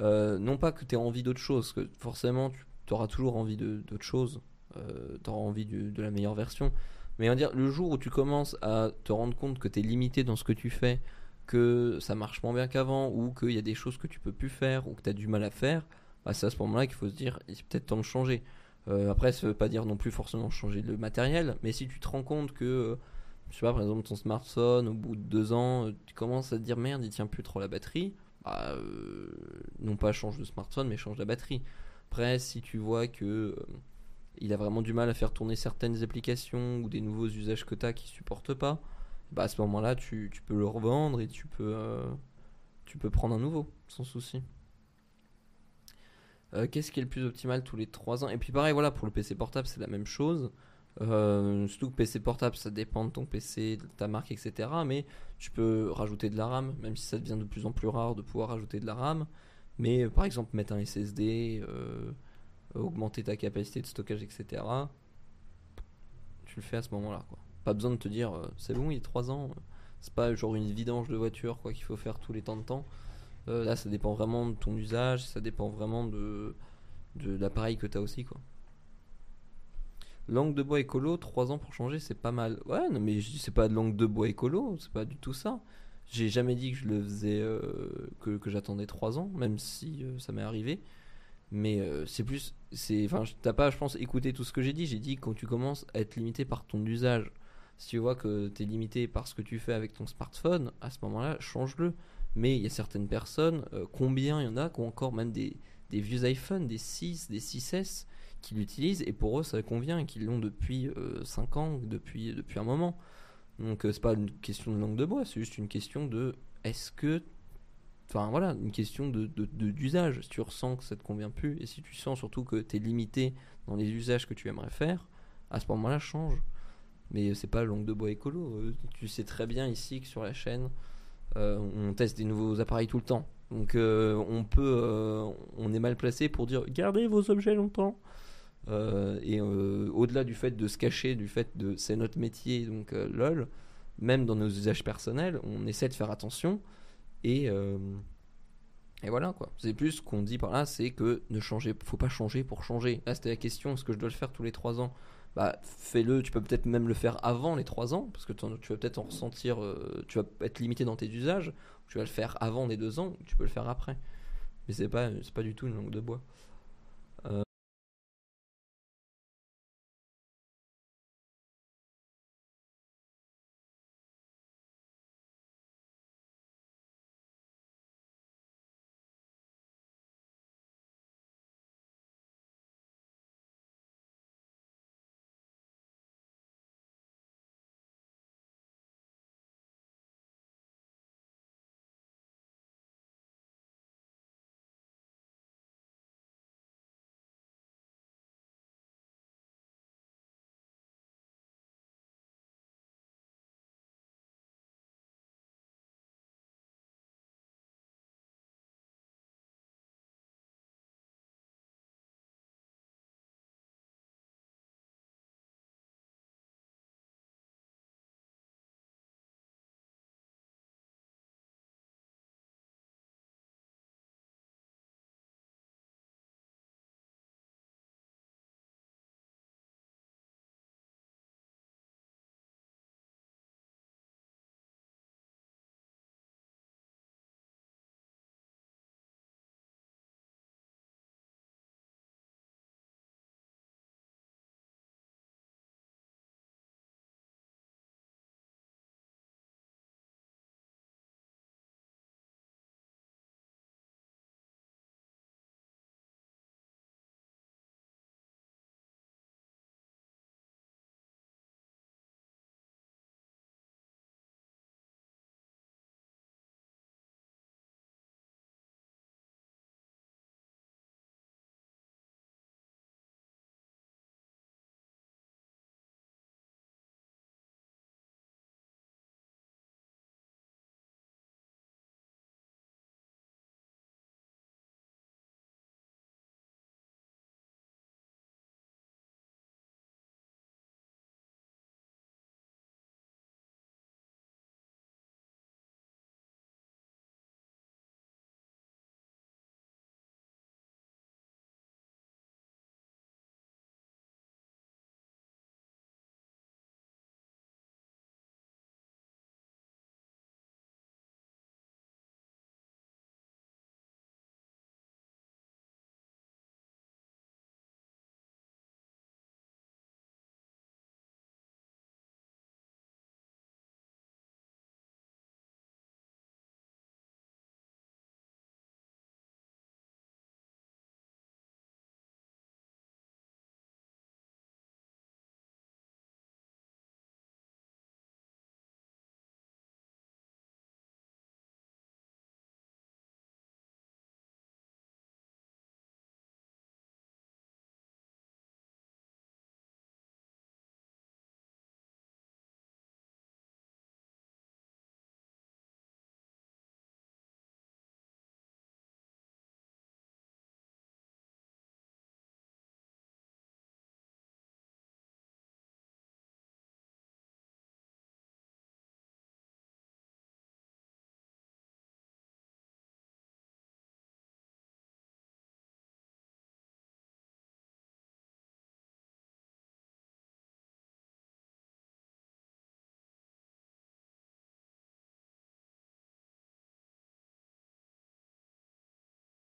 Euh, non pas que tu aies envie d'autre chose, que forcément tu auras toujours envie d'autre chose, tu auras envie de, la meilleure version. Mais on dire, le jour où tu commences à te rendre compte que tu es limité dans ce que tu fais, que ça marche moins bien qu'avant, ou qu'il y a des choses que tu peux plus faire, ou que tu as du mal à faire, bah, c'est à ce moment-là qu'il faut se dire, il est peut-être temps de changer. Euh, après, ça veut pas dire non plus forcément changer le matériel, mais si tu te rends compte que, euh, je sais pas, par exemple, ton smartphone, au bout de deux ans, euh, tu commences à te dire merde, il tient plus trop la batterie, bah, non pas change de smartphone, mais change la batterie. Après, si tu vois que il a vraiment du mal à faire tourner certaines applications ou des nouveaux usages que tu as qui supportent pas, bah à ce moment-là, tu, tu, peux le revendre et tu peux, tu peux prendre un nouveau, sans souci. Euh, qu'est-ce qui est le plus optimal tous les 3 ans? Et puis pareil, voilà, pour le PC portable, c'est la même chose. Euh, surtout que PC portable, ça dépend de ton PC, de ta marque, etc. Mais tu peux rajouter de la RAM, même si ça devient de plus en plus rare de pouvoir rajouter de la RAM. Mais euh, par exemple, mettre un SSD, augmenter ta capacité de stockage, etc. Tu le fais à ce moment-là. Quoi. Pas besoin de te dire, c'est bon, il est 3 ans. C'est pas genre une vidange de voiture quoi qu'il faut faire tous les temps de temps. Euh, là, ça dépend vraiment de ton usage, ça dépend vraiment de, de l'appareil que tu as aussi. quoi. Langue de bois écolo, 3 ans pour changer, c'est pas mal. Ouais, non, mais c'est pas de langue de bois écolo, c'est pas du tout ça. J'ai jamais dit que je le faisais, euh, que, j'attendais 3 ans, même si euh, ça m'est arrivé. Mais c'est plus. Enfin, t'as pas, je pense, écouté tout ce que j'ai dit. J'ai dit quand tu commences à être limité par ton usage. Si tu vois que tu es limité par ce que tu fais avec ton smartphone, à ce moment-là, change-le. Mais il y a certaines personnes, euh, combien il y en a qui ont encore même des, vieux iPhones, des 6, des 6S, qui l'utilisent et pour eux ça convient et qu'ils l'ont depuis 5 euh, ans, depuis, depuis un moment. Donc euh, c'est pas une question de langue de bois, c'est juste une question de est-ce que. Enfin voilà, une question de, d'usage. Si tu ressens que ça te convient plus et si tu sens surtout que tu es limité dans les usages que tu aimerais faire, à ce moment-là change. Mais c'est pas langue de bois écolo. tu sais très bien ici que sur la chaîne, euh, on teste des nouveaux appareils tout le temps. Donc euh, on peut, euh, on est mal placé pour dire gardez vos objets longtemps. Et au-delà du fait de se cacher, du fait de c'est notre métier, donc lol, même dans nos usages personnels, on essaie de faire attention et et voilà quoi. C'est plus ce qu'on dit par là, c'est que ne changer, faut pas changer pour changer. Là c'était la question, est-ce que je dois le faire tous les 3 ans? Bah, fais-le. Tu peux peut-être même le faire avant les 3 ans, parce que tu vas peut-être en ressentir, euh, tu vas être limité dans tes usages. Tu vas le faire avant les 2 ans, tu peux le faire après. Mais c'est pas, pas du tout une langue de bois.